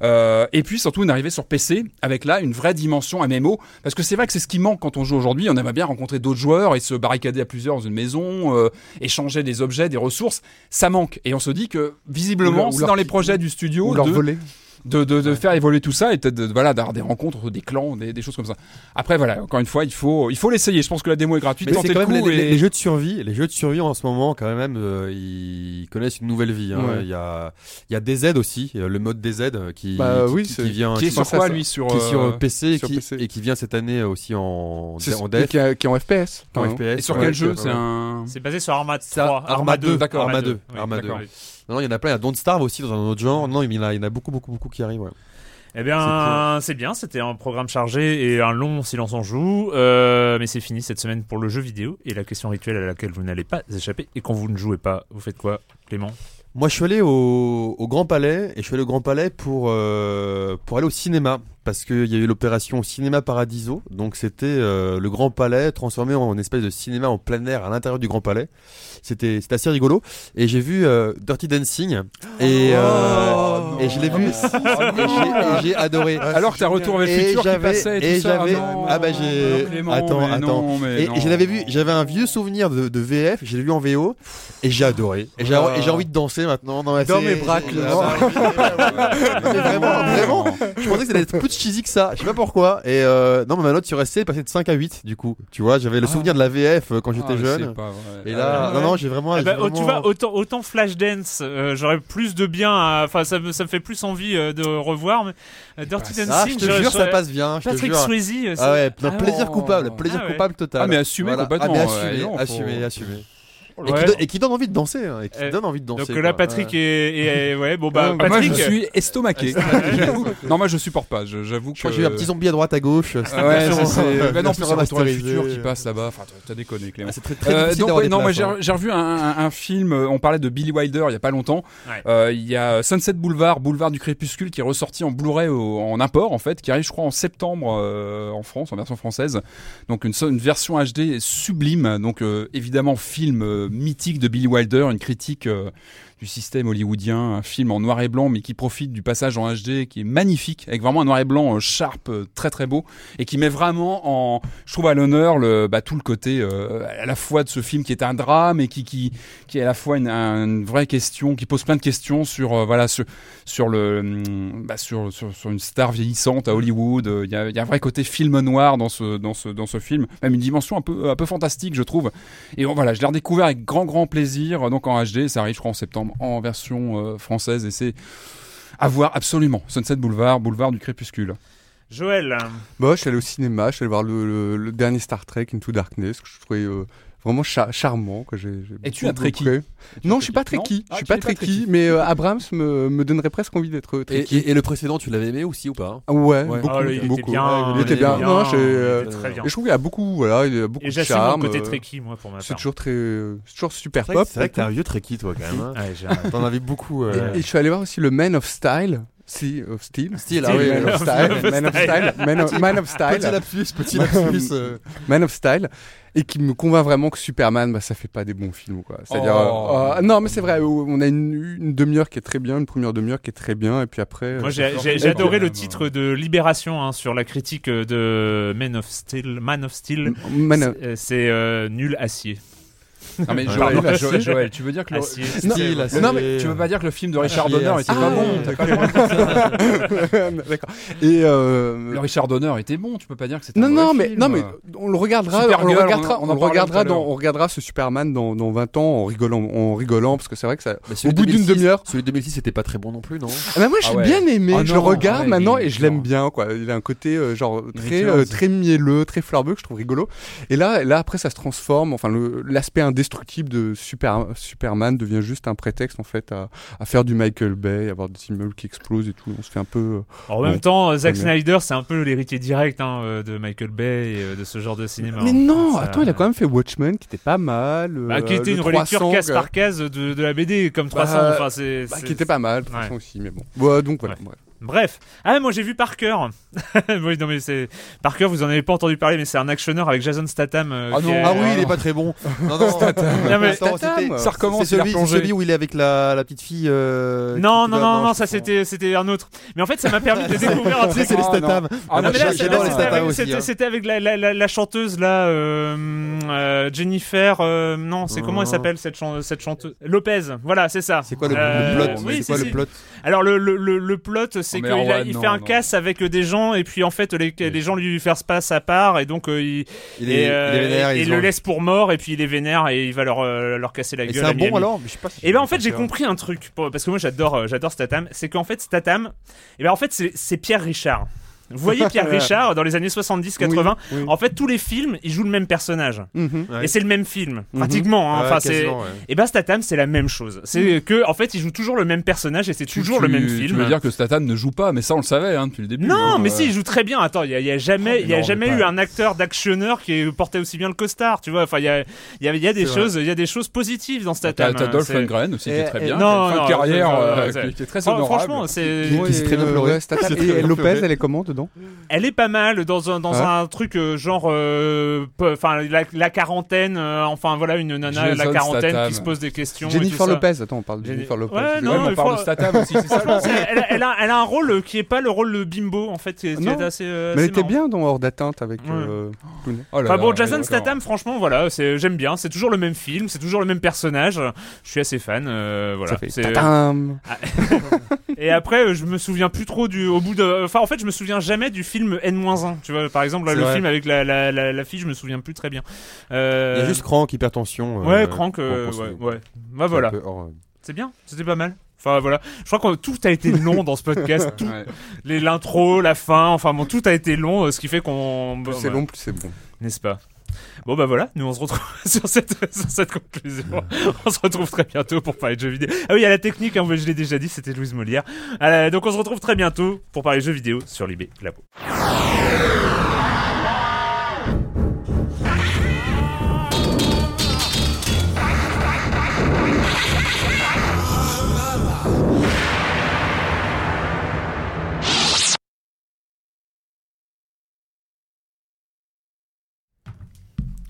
Et puis surtout une arrivée sur PC avec là une vraie dimension MMO, parce que c'est vrai que c'est ce qui manque quand on joue aujourd'hui. On aimerait bien rencontrer d'autres joueurs et se barricader à plusieurs dans une maison, euh, échanger des objets, des ressources. Ça manque, et on se dit que visiblement, c'est dans les projets du studio Ou leur de, voler. De, de, de faire évoluer tout ça et peut-être de, voilà d'avoir des rencontres, des clans, des, des choses comme ça. Après voilà, encore une fois, il faut il faut l'essayer. Je pense que la démo est gratuite. Mais c'est quand le même les, les- et- les jeux de survie, les jeux de survie en ce moment quand même, euh, ils connaissent une nouvelle vie. hein. Ouais. Il y a, il y a DZ aussi, euh, le mode DZ euh, qui, Bah qui, oui, qui- c'est- qui vient, qui est sur quoi ça. lui sur qui est sur euh, PC, et sur qui, PC. et qui vient cette année aussi en, qui, est- qui est en FPS. en. FPS. et sur quel jeu. C'est un C'est basé sur Arma 3. Ça, Arma 2, d'accord, Arma Arma 2, oui, Arma 2. d'accord. Non, non, il y en a plein. Il y a Don't Starve aussi dans un autre genre. Non, il y en a, il y en a beaucoup, beaucoup, beaucoup qui arrivent. Ouais. Eh bien, c'est bien, c'était un programme chargé et un long silence en joue. Euh, mais c'est fini cette semaine pour le jeu vidéo. Et la question rituelle à laquelle vous n'allez pas échapper. Et quand vous ne jouez pas, vous faites quoi, Clément? Moi, je suis allé au, au Grand Palais et je suis allé au Grand Palais pour euh, pour aller au cinéma parce qu'il y a eu l'opération Cinéma Paradiso. Donc c'était euh, le Grand Palais transformé en espèce de cinéma en plein air à l'intérieur du Grand Palais. C'était assez rigolo et j'ai vu euh, Dirty Dancing et euh, et je l'ai vu et j'ai- et j'ai adoré. Alors que t'as Retour vers le futur qui j'avais- passait et, et j'avais- non, ah bah j'ai- attends, mais attends. non, mais Et, je l'avais vu, j'avais un vieux souvenir de, de VF, je l'ai vu en VO et j'ai adoré. Et j'ai Ah. j'ai envie de danser maintenant. Non, mais Dans mes. Mais vraiment, vraiment. Je pensais que ça allait être plus cheesy que ça. Je sais pas pourquoi. Et euh, non, mais ma note sur SC est passée de 5 à 8 du coup. Tu vois, j'avais le Ah. souvenir de la VF euh, quand j'étais Ah, mais jeune. pas vrai. Et là, Ah, non, non, j'ai vraiment. Oh, vraiment- Tu vois, autant, autant Flashdance, euh, j'aurais plus de bien. à- Enfin, ça, me- ça me fait plus envie euh, de revoir. Mais euh, Dirty. Dancing, Ah, je te jure, ça passe bien. Patrick jure. Swayze. Ah ouais, plaisir oh. coupable, plaisir Ah ouais. coupable total. Ah, mais assumé complètement, Ah, mais assumé, assumé, assumé. Et, Ouais. qui donne, et qui donne envie de danser, hein, et qui Euh, donne envie de danser. Donc quoi. là, Patrick Ouais. est, est- ouais, bon bah, Ah, Moi, Patrick. je suis estomaqué. J'avoue. non, moi, je supporte pas. Je- J'avoue que. Je crois que j'ai eu un petit zombie à droite, à gauche. Ah ouais, c'est. Bah non, plus remasterisée. futur qui passe là-bas. Enfin, t'as- déconné, Clément. Ah, c'est très, très Euh, donc, non, moi j'ai hein. j'ai revu un, un- un film. euh, On parlait de Billy Wilder il y a pas longtemps. Ouais. Euh, Il y a Sunset Boulevard, Boulevard du Crépuscule, qui est ressorti en Blu-ray en import en fait, qui arrive je crois en septembre euh, en France, en version française. Donc une, une version HD sublime. Donc euh, évidemment film euh, mythique de Billy Wilder, une critique. Du système hollywoodien, un film en noir et blanc, mais qui profite du passage en HD, qui est magnifique, avec vraiment un noir et blanc euh, sharp, euh, très très beau, et qui met vraiment en, je trouve à l'honneur le, bah, tout le côté euh, à la fois de ce film qui est un drame et qui qui qui est à la fois une, vraie question, qui pose plein de questions sur euh, voilà sur le hum, bah, sur, sur une star vieillissante à Hollywood. Il y a un vrai côté film noir dans ce dans ce dans ce film, même une dimension un peu un peu fantastique, je trouve. Et voilà, je l'ai redécouvert avec grand grand plaisir, donc en HD. Ça arrive, je crois, en septembre en version euh, française et c'est à voir absolument. Sunset Boulevard, boulevard du crépuscule. Joël, Bah, je suis allé au cinéma, je suis allé voir le, le- le dernier Star Trek Into Darkness que je trouvais euh, vraiment cha- charmant. Que j'ai, Et tu as Trekkie Non, je suis pas Trekkie Trekkie. Non? Je Ah, suis pas Trekkie, mais euh, Abrams me, me donnerait presque envie d'être Et, Trekkie. et- et le précédent, tu l'avais aimé aussi ou pas? Ah Ouais, Ouais. beaucoup, Oh, il était beaucoup. bien, il était bien. Non, euh, il était très bien. et je trouve qu'il y a beaucoup, voilà, il y a beaucoup Et de mon charme. côté euh, Trekkie, moi, pour ma C'est part. toujours très, euh, c'est toujours super C'est pop. c'est vrai que t'es un vieux trekkie, toi, quand même. hein. T'en avais beaucoup. Et, euh, et je suis allé voir aussi le Man of Style. Si, of Steel. Style, ah Man oui, of Man of Style. Man of Style. Man of- Man of Petit Style. lapsus, petit lapsus. euh. Man of Style. Et qui me convainc vraiment que Superman, bah, ça fait pas des bons films, quoi. C'est-à-dire, Oh. euh, euh, non, mais c'est vrai, on a une, une demi-heure qui est très bien, une première demi-heure qui est très bien, et puis après. Moi, euh, j'ai adoré le euh, titre de Libération hein, sur la critique de Man of Steel. Man of Steel. Man of- C'est- euh, C'est euh, nul acier. Non mais. Joël. Joël, Joël, tu veux dire que le. Non, non, mais tu veux pas dire que le film de Richard Donner était pas bon Ah. D'accord. Et euh, Le Richard Donner était bon, tu peux pas dire que c'était un Non, non, mauvais mais, film. non, mais on le regardera, Supergirl, on le regardera, on regardera dans, on ce Superman dans, dans 20 ans en rigolant, en rigolant, parce que c'est vrai que ça, Bah, au bout d'une 2006, demi-heure. Celui de 2006 c'était pas très bon non plus, non? Ah bah moi j'ai Ah ouais. bien aimé, Ah je non, le regarde ouais, maintenant et je l'aime bien quoi. Il a un côté euh, genre très euh, très mielleux, très fleurbeux que je trouve rigolo. Et là là après ça se transforme, enfin l'aspect indestructible de Super, Superman devient juste un prétexte en fait à, à faire du Michael Bay, avoir des immeubles qui explosent et tout. On se fait un peu euh, En Bon. même temps, Zack Très Snyder, c'est un peu l'héritier direct hein, euh, de Michael Bay et euh, de ce genre de cinéma. Mais hein. non, Ça- attends, il a quand même fait Watchmen qui était pas mal. euh, Bah, qui était une relecture 300, case euh, par case de, de la BD, comme 300. Bah, enfin, c'est, bah, qui était pas mal, de toute Ouais. façon aussi, mais bon. Ouais, donc voilà. Ouais. Bref. Ah, moi j'ai vu Parker. oui, non, mais c'est. Parker, vous en avez pas entendu parler, mais c'est un actionneur avec Jason Statham. euh, Ah non, est- Ah oui, il est pas très bon. Non, non, Non, mais- Statham. c'était- Ça recommence, C'est celui, celui où il est avec la, la petite fille. euh, Non, non, non, non, ça c'était, c'était un autre. Mais en fait, ça m'a permis de découvrir un truc. c'est les Ah, non. Statham. Ah, non, mais là, c'était Statham avec, la, la, la, la chanteuse là, euh, Jennifer. non, c'est comment elle Oh. s'appelle cette, cette chanteuse? Lopez. Voilà, c'est ça. C'est quoi le, plot? oui, C'est si, quoi si. le plot? Alors le, le, le, le plot, c'est Oh, qu'il non, fait un non. casse avec des gens et puis en fait les, les gens lui fassent pas sa part et donc il, est, vénère, et- le laisse pour mort et puis il est vénère et il va leur, euh, leur casser la gueule. c'est à un bon alors je sais pas si Et ben en fait j'ai compris un truc parce que moi j'adore euh, j'adore Statham, c'est qu'en fait Statham, et ben en fait c'est Pierre Richard. Vous voyez Pierre Richard dans les années 70-80 Oui, oui. En fait tous les films il joue le même personnage Mhm. Ouais. et c'est le même film Mhm. pratiquement. hein. Ouais, Enfin et ben Statham c'est la même chose. C'est que en fait il joue toujours le même personnage et c'est Tu- toujours tu- le même Tu film. veux dire que Statham ne joue pas, mais ça on le savait hein, depuis le début. Non, hein, mais si, il joue très bien. Attends, il y y a jamais, Oh, il y a non, jamais mais eu pas- un acteur d'actionneur qui portait aussi bien le costard. Tu vois, enfin, il y a, y a, y a des choses, il y a des choses positives dans Statham. t'as Dolph Lundgren aussi qui est très bien. non, carrière euh, qui- est très honorable. Franchement, c'est, Statham. Très Et bien Lopez, elle est comment dedans elle est pas mal dans un, dans un truc euh, genre, euh, enfin, la, la quarantaine, euh, enfin voilà, une nana de la quarantaine Statham. qui se pose des questions. Jennifer. Lopez, attends, on parle de Jennifer Lopez. Ouais, non, Ouais, on parle de Statham aussi, c'est ça. Franchement, c'est- elle, elle a, elle a un rôle qui est pas le rôle de bimbo en fait, qui Non. est assez. euh, Mais elle était bien dans Hors d'atteinte avec euh. Oh là Enfin là, bon, Jason. Statham, franchement, voilà, j'aime bien. C'est toujours le même film, c'est toujours le même personnage. Je suis assez fan. euh, voilà. Ça fait C'est- tatam. Et après, je me souviens plus trop du. Au bout de. Enfin, en fait, je me souviens jamais du film N-1. Tu vois, par exemple, là, le vrai. film avec la, la, la, la fille, je me souviens plus très bien. Euh, Il y a juste Crank, hypertension. euh, Ouais, Crank, euh, ouais. Bah voilà, c'est bien, c'était pas mal. Enfin voilà, je crois que tout a été long dans ce podcast, tout, Ouais. les l'intro, la fin, enfin bon, tout a été long, ce qui fait qu'on, Plus bon, c'est long, plus c'est bon. n'est-ce pas? Bon bah voilà, nous on se retrouve sur cette, conclusion. On se retrouve très bientôt pour parler de jeux vidéo. Ah oui, à la technique, hein, je l'ai déjà dit, c'était Louise Molière. Euh, donc on se retrouve très bientôt pour parler de jeux vidéo sur l'IB Labo.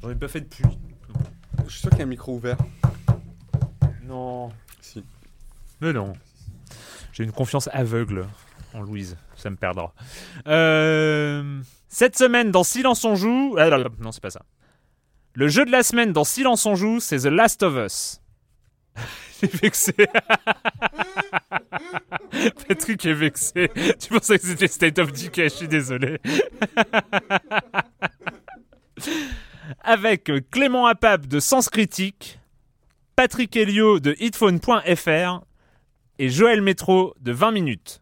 J'en ai pas fait depuis. Je suis sûr qu'il y a un micro ouvert. Non. Si. Mais non. J'ai une confiance aveugle en Louise. Ça me perdra. Euh, Cette semaine, dans Silence on joue... Ah, non, c'est pas ça. Le jeu de la semaine dans Silence on joue, c'est The Last of Us. J'ai vexé. Patrick est vexé. Tu pensais que c'était State of Decay, je suis désolé. Avec Clément Apap de Sens Critique, Patrick Helio de hitphone.fr et Joël Métro de 20 minutes.